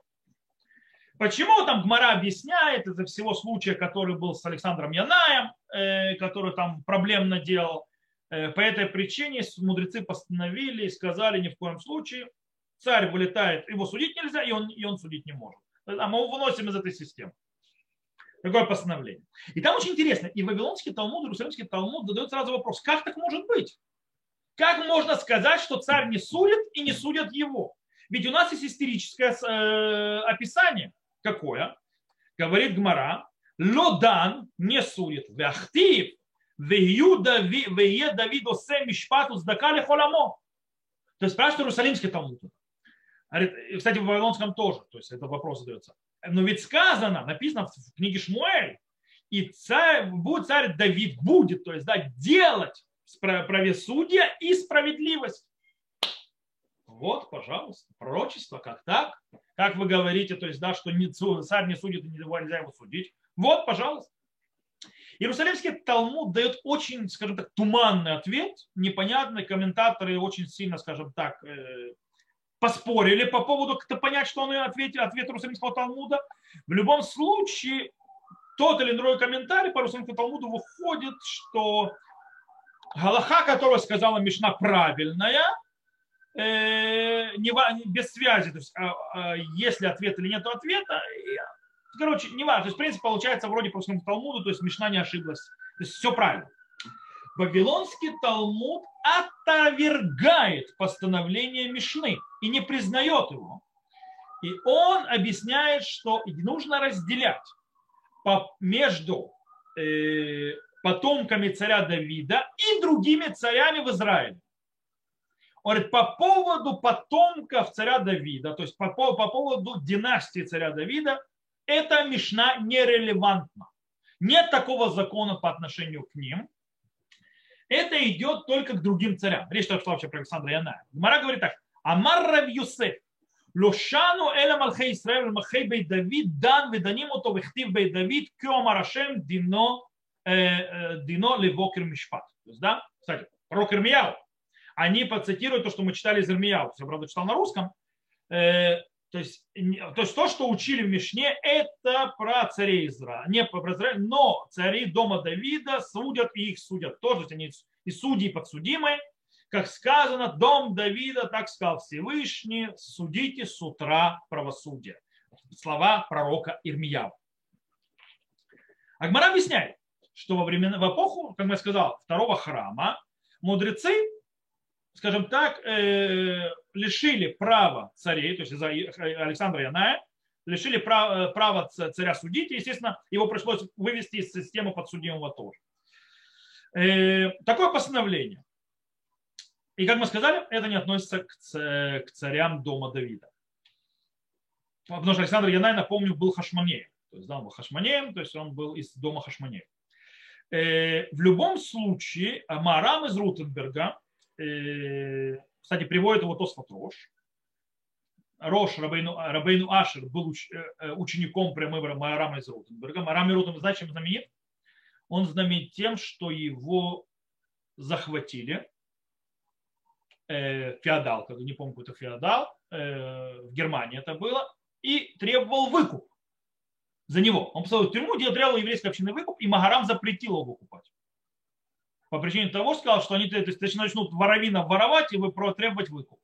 Почему там Гмара объясняет из-за всего случая, который был с Александром Янаем, э, который там проблемно делал. Э, по этой причине мудрецы постановили и сказали ни в коем случае, царь вылетает, его судить нельзя, и он, и он судить не может. А мы его выносим из этой системы. Такое постановление. И там очень интересно, и Вавилонский Талмуд, Иерусалимский Талмуд задает сразу вопрос, как так может быть? Как можно сказать, что царь не судит и не судят его? Ведь у нас есть истерическое э, описание. Какое? Говорит Гмара, Лодан не судит. Вяхтив, вее Давид мишпату сдакали холамо. То есть спрашивает Иерусалимский Талмуд. Кстати, в Вавилонском тоже, то есть это вопрос задается. Но ведь сказано, написано в книге Шмуэль, и царь, будет царь Давид, будет, то есть да, делать правосудие и справедливость. Вот, пожалуйста, пророчество, как так? Как вы говорите, то есть, да, что не, царь не судит и нельзя его судить. Вот, пожалуйста. Иерусалимский Талмуд дает очень, скажем так, туманный ответ, непонятный. Комментаторы очень сильно, скажем так, э, поспорили по поводу, как понять, что он ответил, ответ Иерусалимского Талмуда. В любом случае, тот или иной комментарий по Иерусалимскому Талмуду выходит, что Галаха, которую сказала Мишна, правильная, э, не, без связи. То есть, а, а, если ответ или нет ответа, короче, не важно. То есть, в принципе, получается вроде по всему Талмуду, то есть Мишна не ошиблась. То есть все правильно. Вавилонский Талмуд отвергает постановление Мишны и не признает его. И он объясняет, что нужно разделять между э, потомками царя Давида и другими царями в Израиле. Он говорит, по поводу потомков царя Давида, то есть по, по поводу династии царя Давида, эта Мишна нерелевантна. Нет такого закона по отношению к ним. Это идет только к другим царям. Речь шла вообще про Александра Яная. Гмара говорит так. Амар Рав Юсеф. Лошану эла малхей Исраэль махей бей Давид дан веданим ото вехтив бей Давид кеомар Ашем дино, э, э, дино левокер мишпат. То есть, да, кстати, пророк Ирмияу. Они процитируют то, что мы читали из Ирмияу. Я, правда, читал на русском. То есть, то есть то, что учили в Мишне, это про царей Израиля. Не про Израиль, но цари дома Давида судят и их судят тоже. Они и судьи, и подсудимые. Как сказано, дом Давида, так сказал Всевышний, судите с утра правосудие. Слова пророка Ирмияу. Агмара объясняет, что во времена, в эпоху, как я сказал, второго храма мудрецы скажем так, э, лишили права царей, то есть из-за Александра Яная, лишили права, права царя судить, и, естественно, его пришлось вывести из системы подсудимого тоже. Э, такое постановление. И, как мы сказали, это не относится к царям дома Давида. Потому что Александр Янай, напомню, был Хашманеем. То есть, да, он был Хашманеем, то есть он был из дома Хашманея. Э, в любом случае, Марам из Рутенберга, Э, кстати, приводит его Тосфот Рош. Рош Рабейну, Рабейну Ашер был уч, э, э, учеником прямого Марама из Рутенберга. Марам Рутенберг, знаете, чем знаменит? Он знаменит тем, что его захватили феодал, как не помню, какой-то феодал, в Германии это было, и требовал выкуп за него. Он посадил в тюрьму, где требовал еврейской общины выкуп, и Магарам запретил его выкупать по причине того, сказал, что они то есть, начнут воровинов воровать и вы требовать выкуп.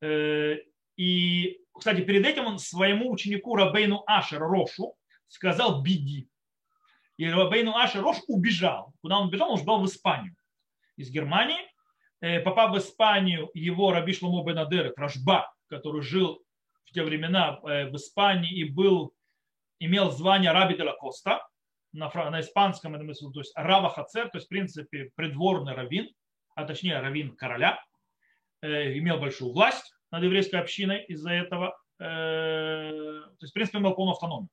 Э, и, кстати, перед этим он своему ученику Рабейну Ашер Рошу сказал «беги». И Рабейну Ашер Рош убежал. Куда он убежал? Он убежал в Испанию. Из Германии. Э, попав в Испанию, его Раби Шломо Бенадер, Рашба, который жил в те времена э, в Испании и был, имел звание Раби де Коста, на, на испанском, это то есть Рава Хацер, то есть в принципе придворный раввин, а точнее раввин короля, э, имел большую власть над еврейской общиной из-за этого, э, то есть в принципе имел полную автономию.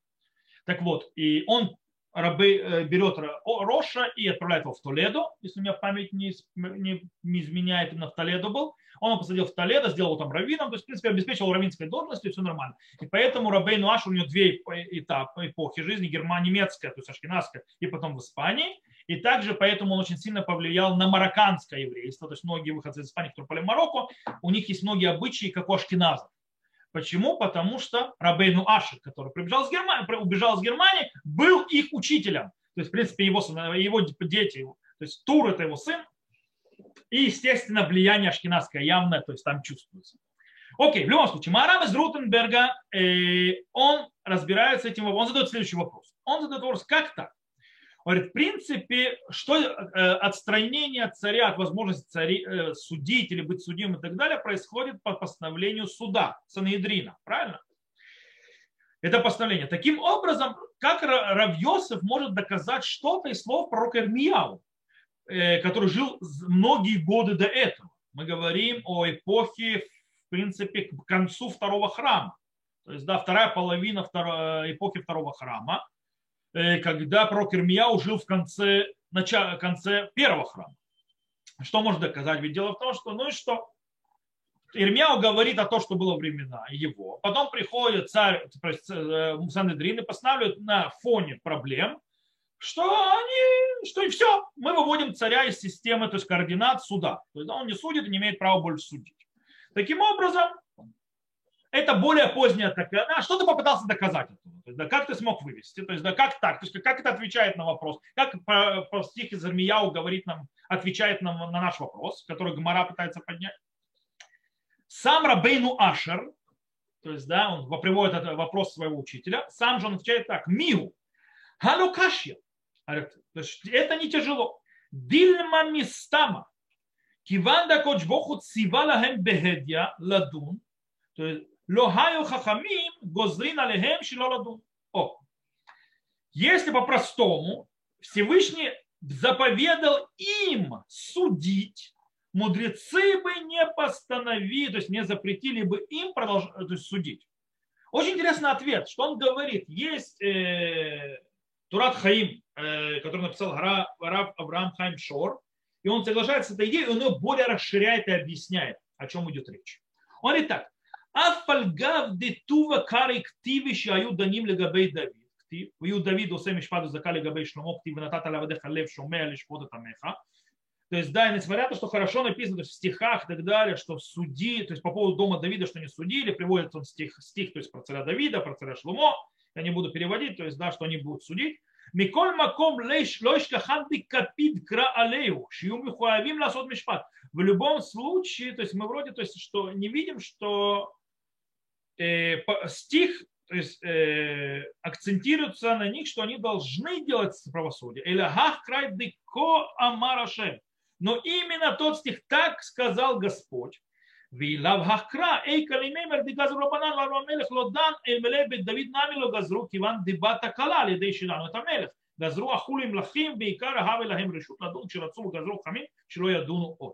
Так вот, и он рабы, э, берет Роша и отправляет его в Толедо, если у меня память не, не, не изменяет, именно в Толедо был. Он посадил в Толедо, сделал его там раввином, то есть, в принципе, обеспечил раввинской должностью, и все нормально. И поэтому Рабейну Аш, у него две этапы, эпохи жизни, Германия немецкая, то есть ашкенадская, и потом в Испании. И также поэтому он очень сильно повлиял на марокканское еврейство, то есть многие выходцы из Испании, которые попали в Марокко, у них есть многие обычаи, как у ашкеназов. Почему? Потому что Рабейну Ашер, который прибежал с Германии, убежал с Германии, был их учителем. То есть, в принципе, его, его дети, то есть Тур это его сын. И, естественно, влияние ашкенадское явное, то есть там чувствуется. Окей, в любом случае, Марам из Рутенберга, э, он разбирается этим, он задает следующий вопрос. Он задает вопрос, как так? Говорит, в принципе, что э, отстранение царя от возможности цари, э, судить или быть судимым и так далее происходит по постановлению суда, Санедрина, правильно? Это постановление. Таким образом, как Равьосов может доказать что-то из слов пророка Ирмияу, э, который жил многие годы до этого? Мы говорим о эпохе, в принципе, к концу второго храма. То есть, да, вторая половина второй, эпохи второго храма Э, когда пророк Ирмияу жил в конце, начале, конце первого храма. Что может доказать? Ведь дело в том, что, ну и что? Ирмияу говорит о том, что было времена его. Потом приходит царь э, Санедрин и постанавливает на фоне проблем, что они, что и все, мы выводим царя из системы, то есть координат суда. То есть он не судит и не имеет права больше судить. Таким образом, это более поздняя такая. А что ты попытался доказать оттуда? То есть, да, как ты смог вывести? То есть, да, как так? То есть, как это отвечает на вопрос? Как по, по стих из Армияу говорит нам, отвечает нам на наш вопрос, который Гмара пытается поднять? Сам Рабейну Ашер, то есть, да, он приводит этот вопрос своего учителя, сам же он отвечает так, Миу, Халукашья. Это не тяжело. Дильма мистама. Киванда кочбоху цивалахем бехедья ладун. То есть, Лохаю хахамим гозрин алехем шилоладу. О, если по-простому Всевышний заповедал им судить, мудрецы бы не постановили, то есть не запретили бы им продолжать то есть судить. Очень интересный ответ, что он говорит. Есть э, Турат Хаим, э, который написал Рав Авраам Хайм Шор, и он соглашается с этой идеей, и он ее более расширяет и объясняет, о чем идет речь. Он говорит так, אף על גב דטוב הקרעי כתיבי שהיו דנים לגבי דוד, כתיב, ויהיו דוד עושה משפט וזכה לגבי שלמה, כתיב ונתת לעבדיך לב שומע לשפוט את עמך. То есть, да, несмотря на то, что хорошо написано то есть в стихах и так далее, что в суди, то есть по поводу дома Давида, что не судили, приводится он стих, стих, то есть про царя Давида, про царя Шлумо, я не буду переводить, то есть, да, что они будут судить. Миколь маком лейш лойшка ханты капит кра алею, шиюм лихуавим ласот мишпат. В любом случае, то есть мы вроде, то есть, что не видим, что э, стих то есть, э, акцентируется на них, что они должны делать правосудие. Или гах край деко амарашем. Но именно тот стих так сказал Господь. ואליו הקרא, אי כליממר דגזרו רבנן לארו המלך לא דן אלמלא בית דוד נמי לא גזרו כיוון דיבת הקלה על ידי שלנו את המלך. גזרו החולי מלכים בעיקר ההווה להם רשות לדון כשרצו וגזרו חכמים שלא ידונו עוד.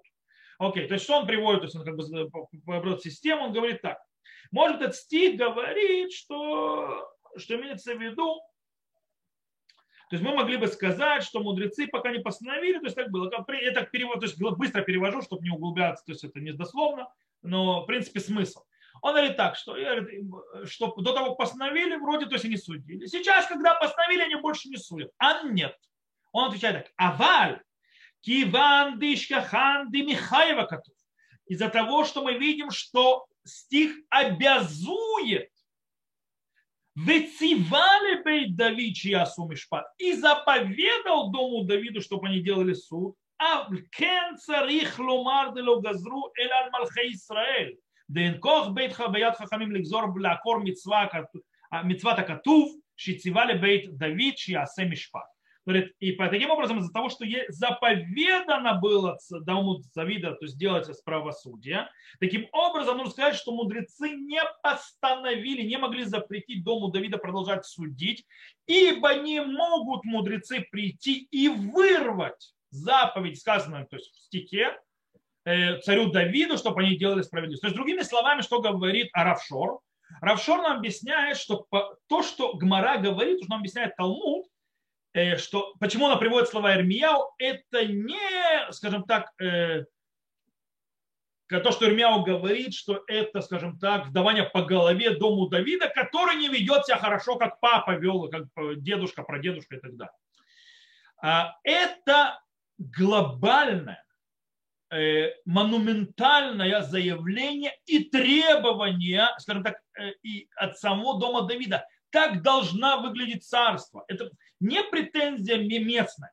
Окей, то есть что он приводит, то есть он как бы по систему, он говорит так. Может, этот стих говорит, что, что имеется в виду, то есть мы могли бы сказать, что мудрецы пока не постановили, то есть так было. Я так перевод, то есть быстро перевожу, чтобы не углубляться, то есть это не дословно, но в принципе смысл. Он говорит так, что, что до того, как постановили, вроде то есть они судили. Сейчас, когда постановили, они больше не судят. А нет. Он отвечает так. Аваль, киван дишка хан димихаева котов. Из-за того, что мы видим, что стих обязует Вецивали бейт Давид чиясу мишпат. И заповедал дому Давиду, чтобы они делали суд. А кен царих ломар дело газру эль аль малхе Исраэль. דאין כוח ביתך ביד חכמים לגזור לעקור מצוות הכתוב שציווה לבית דוד שיעשה משפט. Говорит, и по таким образом из-за того, что заповедано было Дому Завида, то есть делать правосудие, таким образом нужно сказать, что мудрецы не постановили, не могли запретить Дому Давида продолжать судить, ибо не могут мудрецы прийти и вырвать заповедь, сказанную то есть в стихе, э, царю Давиду, чтобы они делали справедливость. То есть, другими словами, что говорит Аравшор? Равшор нам объясняет, что то, что Гмара говорит, что нам объясняет Талмуд, э, что, почему она приводит слова Ирмияу, это не, скажем так, э, то, что Ирмияу говорит, что это, скажем так, вдавание по голове дому Давида, который не ведет себя хорошо, как папа вел, как дедушка, прадедушка и так далее. А это глобальное, э, монументальное заявление и требование, скажем так, э, и от самого дома Давида. Так должна выглядеть царство. Это не претензия местная.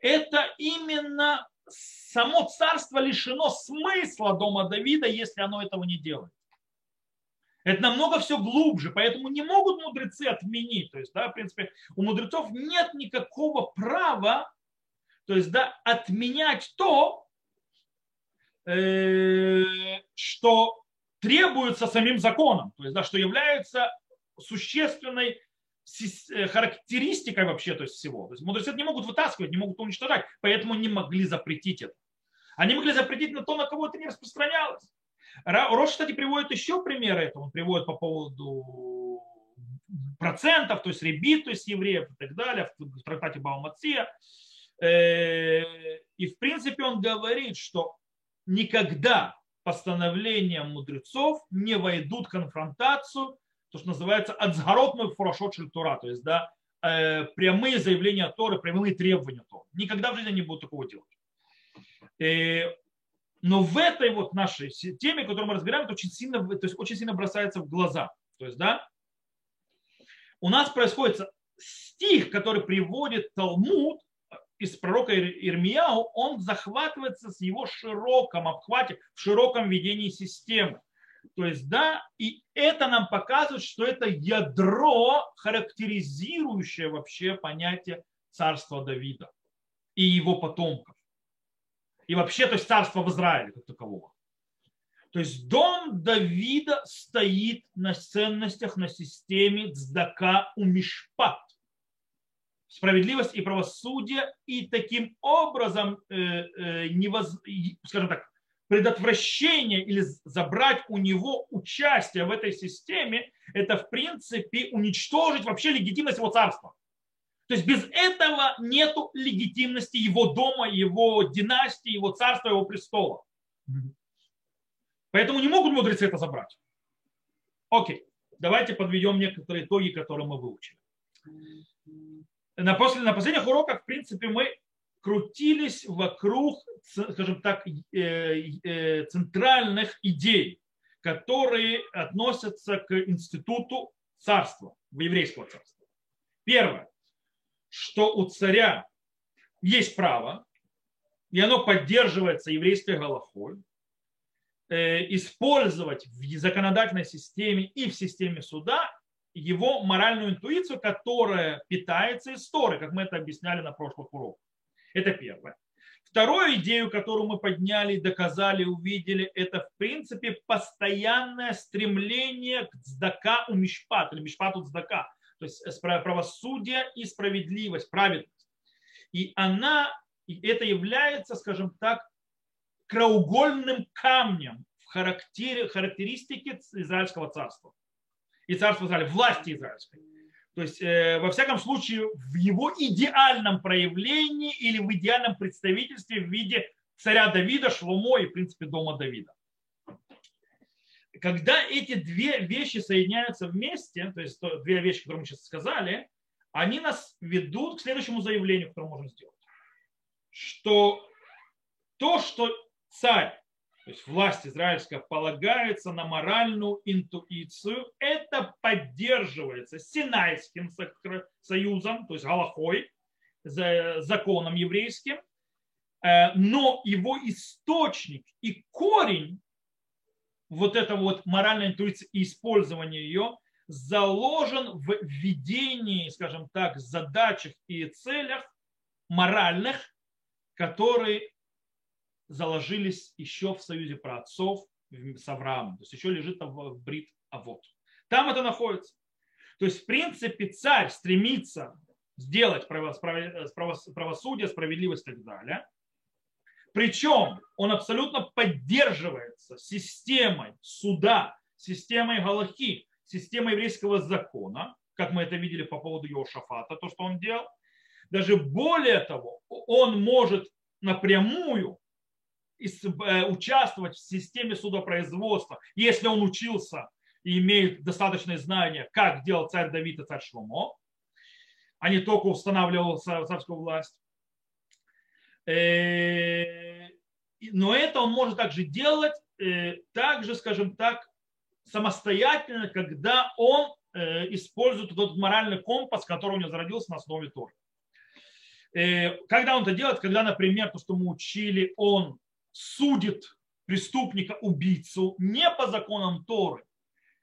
Это именно само царство лишено смысла дома Давида, если оно этого не делает. Это намного все глубже, поэтому не могут мудрецы отменить. То есть, да, в принципе, у мудрецов нет никакого права, то есть, да, отменять то, э, что требуется самим законом, то есть, да, что является существенной э, характеристикой вообще то есть всего. То есть мудрецы не могут вытаскивать, не могут уничтожать, поэтому не могли запретить это. Они могли запретить на то, на кого это не распространялось. Рош, кстати, приводит еще примеры этого. Он приводит по поводу процентов, то есть ребит, то есть евреев и так далее, в трактате Баумация. Э, и в принципе он говорит, что никогда постановления мудрецов не войдут в конфронтацию, то, что называется отсгородную фурашот Тура, то есть да, э, прямые заявления Торы, прямые требования Торы. Никогда в жизни не будут такого делать. Э, но в этой вот нашей теме, которую мы разбираем, это очень сильно, то есть очень сильно бросается в глаза. То есть, да, у нас происходит стих, который приводит Талмуд из пророка Ирмияу, он захватывается с его широком обхвате, в широком ведении системы. То есть, да, и это нам показывает, что это ядро, характеризирующее вообще понятие царства Давида и его потомков и вообще, то есть царство в Израиле как такового. То есть дом Давида стоит на ценностях, на системе цдака у мишпат. Справедливость и правосудие. И таким образом, э, э, невоз... скажем так, предотвращение или забрать у него участие в этой системе, это в принципе уничтожить вообще легитимность его царства. То есть без этого нет легитимности его дома, его династии, его царства, его престола. Поэтому не могут мудрецы это забрать. Окей, давайте подведем некоторые итоги, которые мы выучили. На, после, на последних уроках, в принципе, мы крутились вокруг, скажем так, э, э, центральных идей, которые относятся к институту царства, еврейского царства. Первое что у царя есть право, и оно поддерживается еврейской галахой, э, использовать в законодательной системе и в системе суда его моральную интуицию, которая питается историей, как мы это объясняли на прошлых уроках. Это первое. Вторую идею, которую мы подняли, доказали, увидели, это в принципе постоянное стремление к цдака у мишпат, или мишпату цдака, то есть правосудие и справедливость, праведность. И она, и это является, скажем так, краугольным камнем в характере, характеристике израильского царства. И царства Израиля, власти израильской. То есть, э, во всяком случае, в его идеальном проявлении или в идеальном представительстве в виде царя Давида, Шломо и, в принципе, дома Давида когда эти две вещи соединяются вместе, то есть две вещи, которые мы сейчас сказали, они нас ведут к следующему заявлению, которое можем сделать. Что то, что царь, то есть власть израильская, полагается на моральную интуицию, это поддерживается Синайским союзом, то есть Галахой, законом еврейским, э, но его источник и корень вот эта вот моральная интуиция и использование ее заложен в видении, скажем так, задачах и целях моральных, которые заложились еще в союзе праотцов с Авраамом. То есть еще лежит в брит а вот. Там это находится. То есть, в принципе, царь стремится сделать правосудие, справедливость и так далее. Причем он абсолютно поддерживается системой суда, системой Галахи, системой еврейского закона, как мы это видели по поводу Йошафата, то, что он делал. Даже более того, он может напрямую э, участвовать в системе судопроизводства, если он учился и имеет достаточное знание, как делал царь Давид и царь Шломо, а не только устанавливал царскую власть. Э, но это он может также делать, э, также, скажем так, самостоятельно, когда он э, использует тот моральный компас, который у него зародился на основе Торы. Когда он это делает? Когда, например, то, что мы учили, он судит преступника, убийцу не по законам Торы,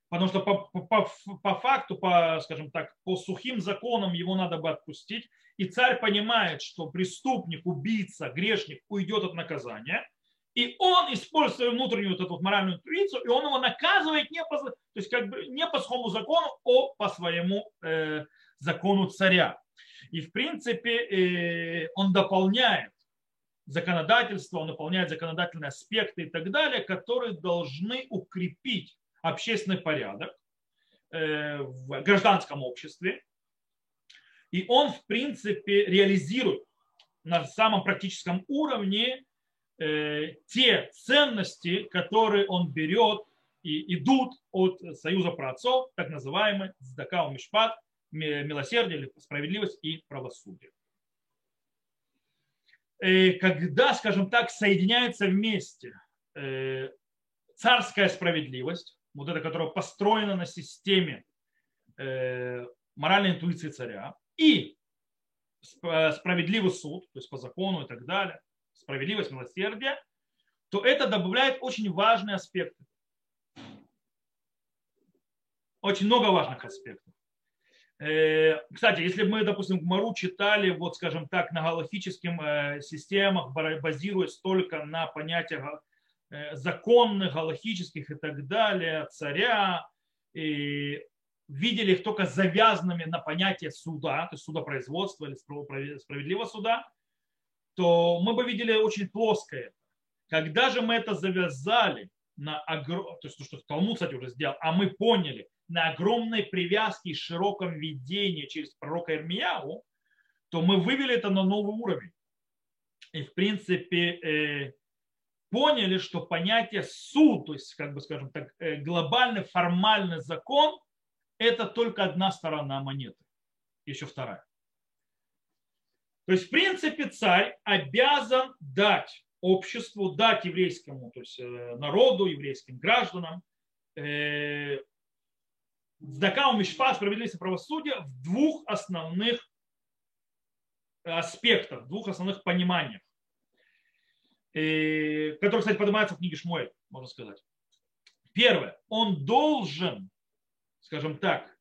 потому что по, по, по факту, по, скажем так, по сухим законам его надо бы отпустить. И царь понимает, что преступник, убийца, грешник уйдет от наказания. И он использует свою внутреннюю вот эту вот моральную интуицию, и он его наказывает не по, то есть как бы не по своему закону, а по своему э, закону царя. И в принципе э, он дополняет законодательство, он дополняет законодательные аспекты и так далее, которые должны укрепить общественный порядок э, в гражданском обществе. И он, в принципе, реализирует на самом практическом уровне э, те ценности, которые он берет и идут от союза праотцов, так называемый Здака Мишпат, милосердие, справедливость и правосудие. Э, когда, скажем так, соединяются вместе царская справедливость, вот это, которое построено на системе э, моральной интуиции царя, и э, справедливый суд, то есть по закону и так далее, справедливость, милосердие, то это добавляет очень важные аспекты. Очень много важных аспектов. Э, кстати, если мы, допустим, Гмару читали, вот, скажем так, на галактических системах, базируясь только на понятиях Э, законных, галахических и так далее, царя, и видели их только завязанными на понятие суда, то есть судопроизводства или справедливого суда, то мы бы видели очень плоское. Когда же мы это завязали на огром... то есть то, что Талмуд, кстати, уже сделал, а мы поняли, на огромной привязке и широком видении через пророка Ирмияу, то мы вывели это на новый уровень. И, в принципе, э, поняли, что понятие суд, то есть, как бы скажем так, э, глобальный формальный закон, это только одна сторона монеты, еще вторая. То есть, в принципе, царь обязан дать обществу, дать еврейскому, то есть э, народу, еврейским гражданам, э, Сдакау Мишпа, справедливость и правосудие в двух основных аспектах, в двух основных пониманиях который, кстати, поднимается в книге Шмуэль, можно сказать. Первое, он должен, скажем так,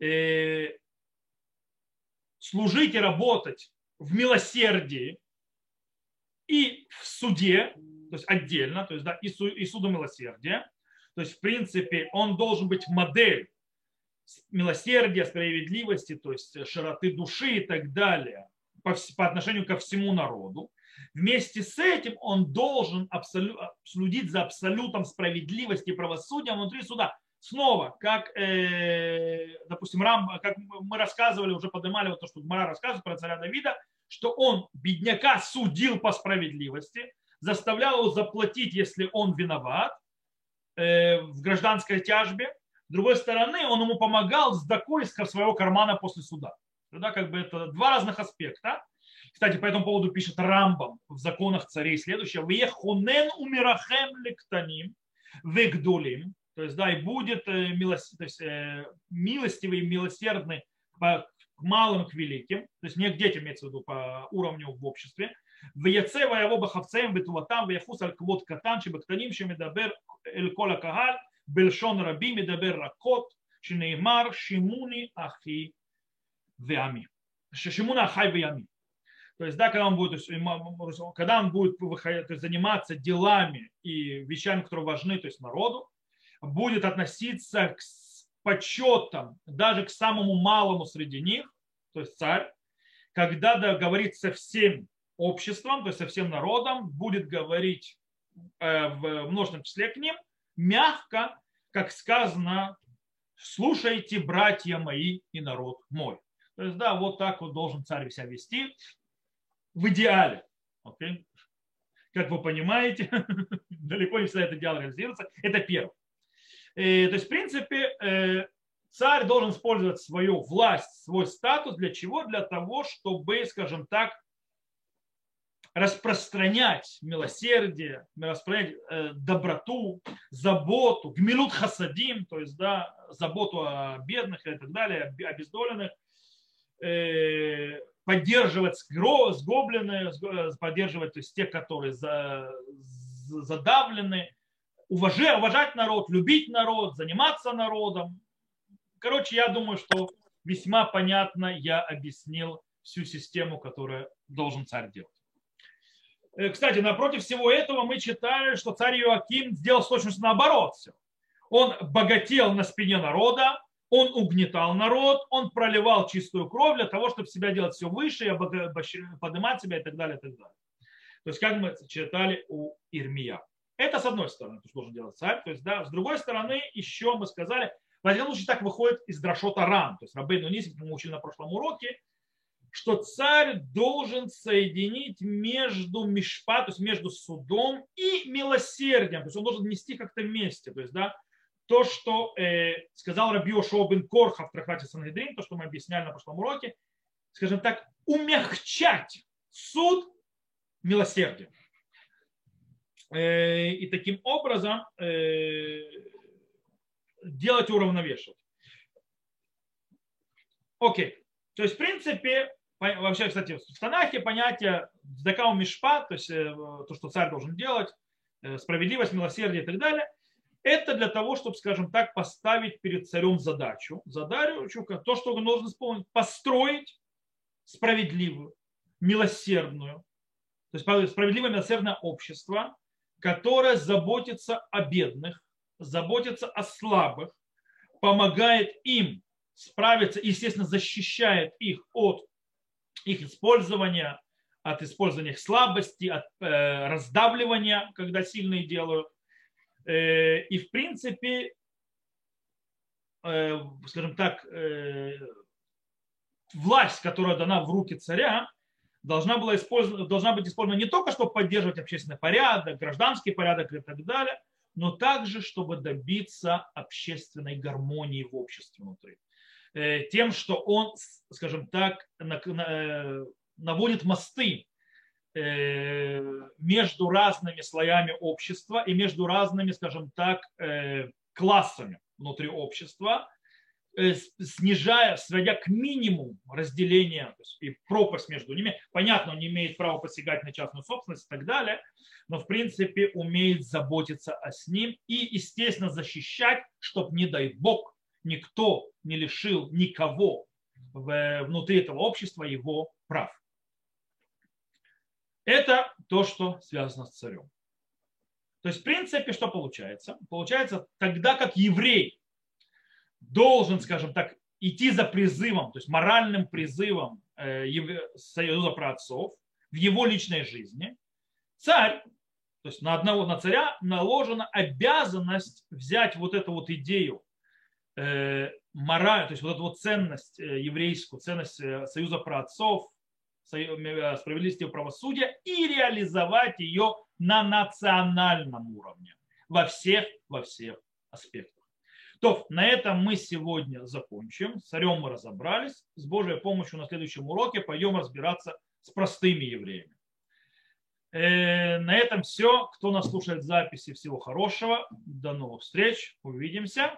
э, служить и работать в милосердии и в суде, то есть отдельно, то есть да, и, су, и суду милосердия. То есть, в принципе, он должен быть модель милосердия, справедливости, то есть широты души и так далее по, по отношению ко всему народу. Вместе с этим он должен абсолют, следить за абсолютом справедливости и правосудия внутри суда. Снова, как, э, допустим, Рам, как мы рассказывали, уже поднимали вот то, что Мара рассказывает про царя Давида, что он бедняка судил по справедливости, заставлял его заплатить, если он виноват э, в гражданской тяжбе. С другой стороны, он ему помогал с докой из своего кармана после суда. Тогда как бы это два разных аспекта. Кстати, по этому поводу пишет Рамбам в законах царей следующее. «Вехунен умирахем лектаним вегдулим». То есть, да, и будет э, милост, то есть, э, милостивый милосердный к малым, к великим, то есть не к детям имеется в виду по уровню в обществе. В яце воево бахавцем ветулатам вяхус аль квот катан шебактаним шемедабер эль кола кагаль бельшон раби медабер ракот שנאמר שימוני אחי ועמי. שימונה אחי וימי. То есть, да, когда он будет, когда он будет выходить, то есть, заниматься делами и вещами, которые важны, то есть народу, будет относиться к почетам даже к самому малому среди них, то есть царь, когда да, говорит со всем обществом, то есть со всем народом, будет говорить э, в множественном числе к ним, мягко, как сказано, слушайте, братья мои и народ мой. То есть, да, вот так вот должен царь себя вести в идеале. Okay? Как вы понимаете, далеко не всегда это идеал реализуется. Это первое. И, то есть, в принципе, э, царь должен использовать свою власть, свой статус для чего? Для того, чтобы, скажем так, распространять милосердие, распространять э, доброту, заботу, гмилут хасадим, то есть да, заботу о бедных и так далее, обездоленных, э, поддерживать сгобленные, поддерживать то есть, тех, которые за, задавлены, уважать, уважать народ, любить народ, заниматься народом. Короче, я думаю, что весьма понятно я объяснил всю систему, которую должен царь делать. Э, кстати, напротив всего этого мы читали, что царь Иоаким сделал точно наоборот все. Он богател на спине народа, он угнетал народ, он проливал чистую кровь для того, чтобы себя делать все выше, и поднимать себя и так далее, и так далее. То есть, как мы читали у Ирмия. Это с одной стороны, что должен делать царь. То есть, да, с другой стороны, еще мы сказали, в один случай так выходит из Драшота Ран. То есть Рабейну Нисик мы учили на прошлом уроке, что царь должен соединить между мишпа, то есть между судом и милосердием. То есть он должен нести как-то вместе. То есть, да, то, что э, сказал Рабио Шоубин Корха в трактате Сангедрин, то, что мы объясняли на прошлом уроке, скажем так, умягчать суд милосердием. Э, и таким образом э, делать уравновешивать. Окей. То есть, в принципе, вообще, кстати, в Танахе понятие Дакау Мишпа, то есть э, то, что царь должен делать, э, справедливость, милосердие и так далее, это для того, чтобы, скажем так, поставить перед царем задачу, задачу, то, что он должен исполнить, построить справедливую, милосердную, то есть справедливое милосердное общество, которое заботится о бедных, заботится о слабых, помогает им справиться, естественно, защищает их от их использования, от использования их слабости, от э, раздавливания, когда сильные делают. Э, и в принципе, э, скажем так, э, власть, которая дана в руки царя, должна, была использована, должна быть использована не только, чтобы поддерживать общественный порядок, гражданский порядок и так далее, но также, чтобы добиться общественной гармонии в обществе внутри. Э, тем, что он, скажем так, э, наводит мосты э, между разными слоями общества и между разными, скажем так, классами внутри общества, снижая, сводя к минимуму разделение и пропасть между ними. Понятно, он не имеет права посягать на частную собственность и так далее, но в принципе умеет заботиться о с ним и, естественно, защищать, чтобы, не дай бог, никто не лишил никого внутри этого общества его прав. Это то, что связано с царем. То есть, в принципе, что получается? Получается, тогда как еврей должен, скажем так, идти за призывом, то есть моральным призывом э, Союза праотцов в его личной жизни, царь, то есть на одного, на царя наложена обязанность взять вот эту вот идею Э, мораль, то есть вот эту вот ценность э, еврейскую, ценность э, союза праотцов, справедливости и правосудия и реализовать ее на национальном уровне во всех, во всех аспектах. То, на этом мы сегодня закончим. С царем мы разобрались. С Божьей помощью на следующем уроке пойдем разбираться с простыми евреями. На этом все. Кто нас слушает записи, всего хорошего. До новых встреч. Увидимся.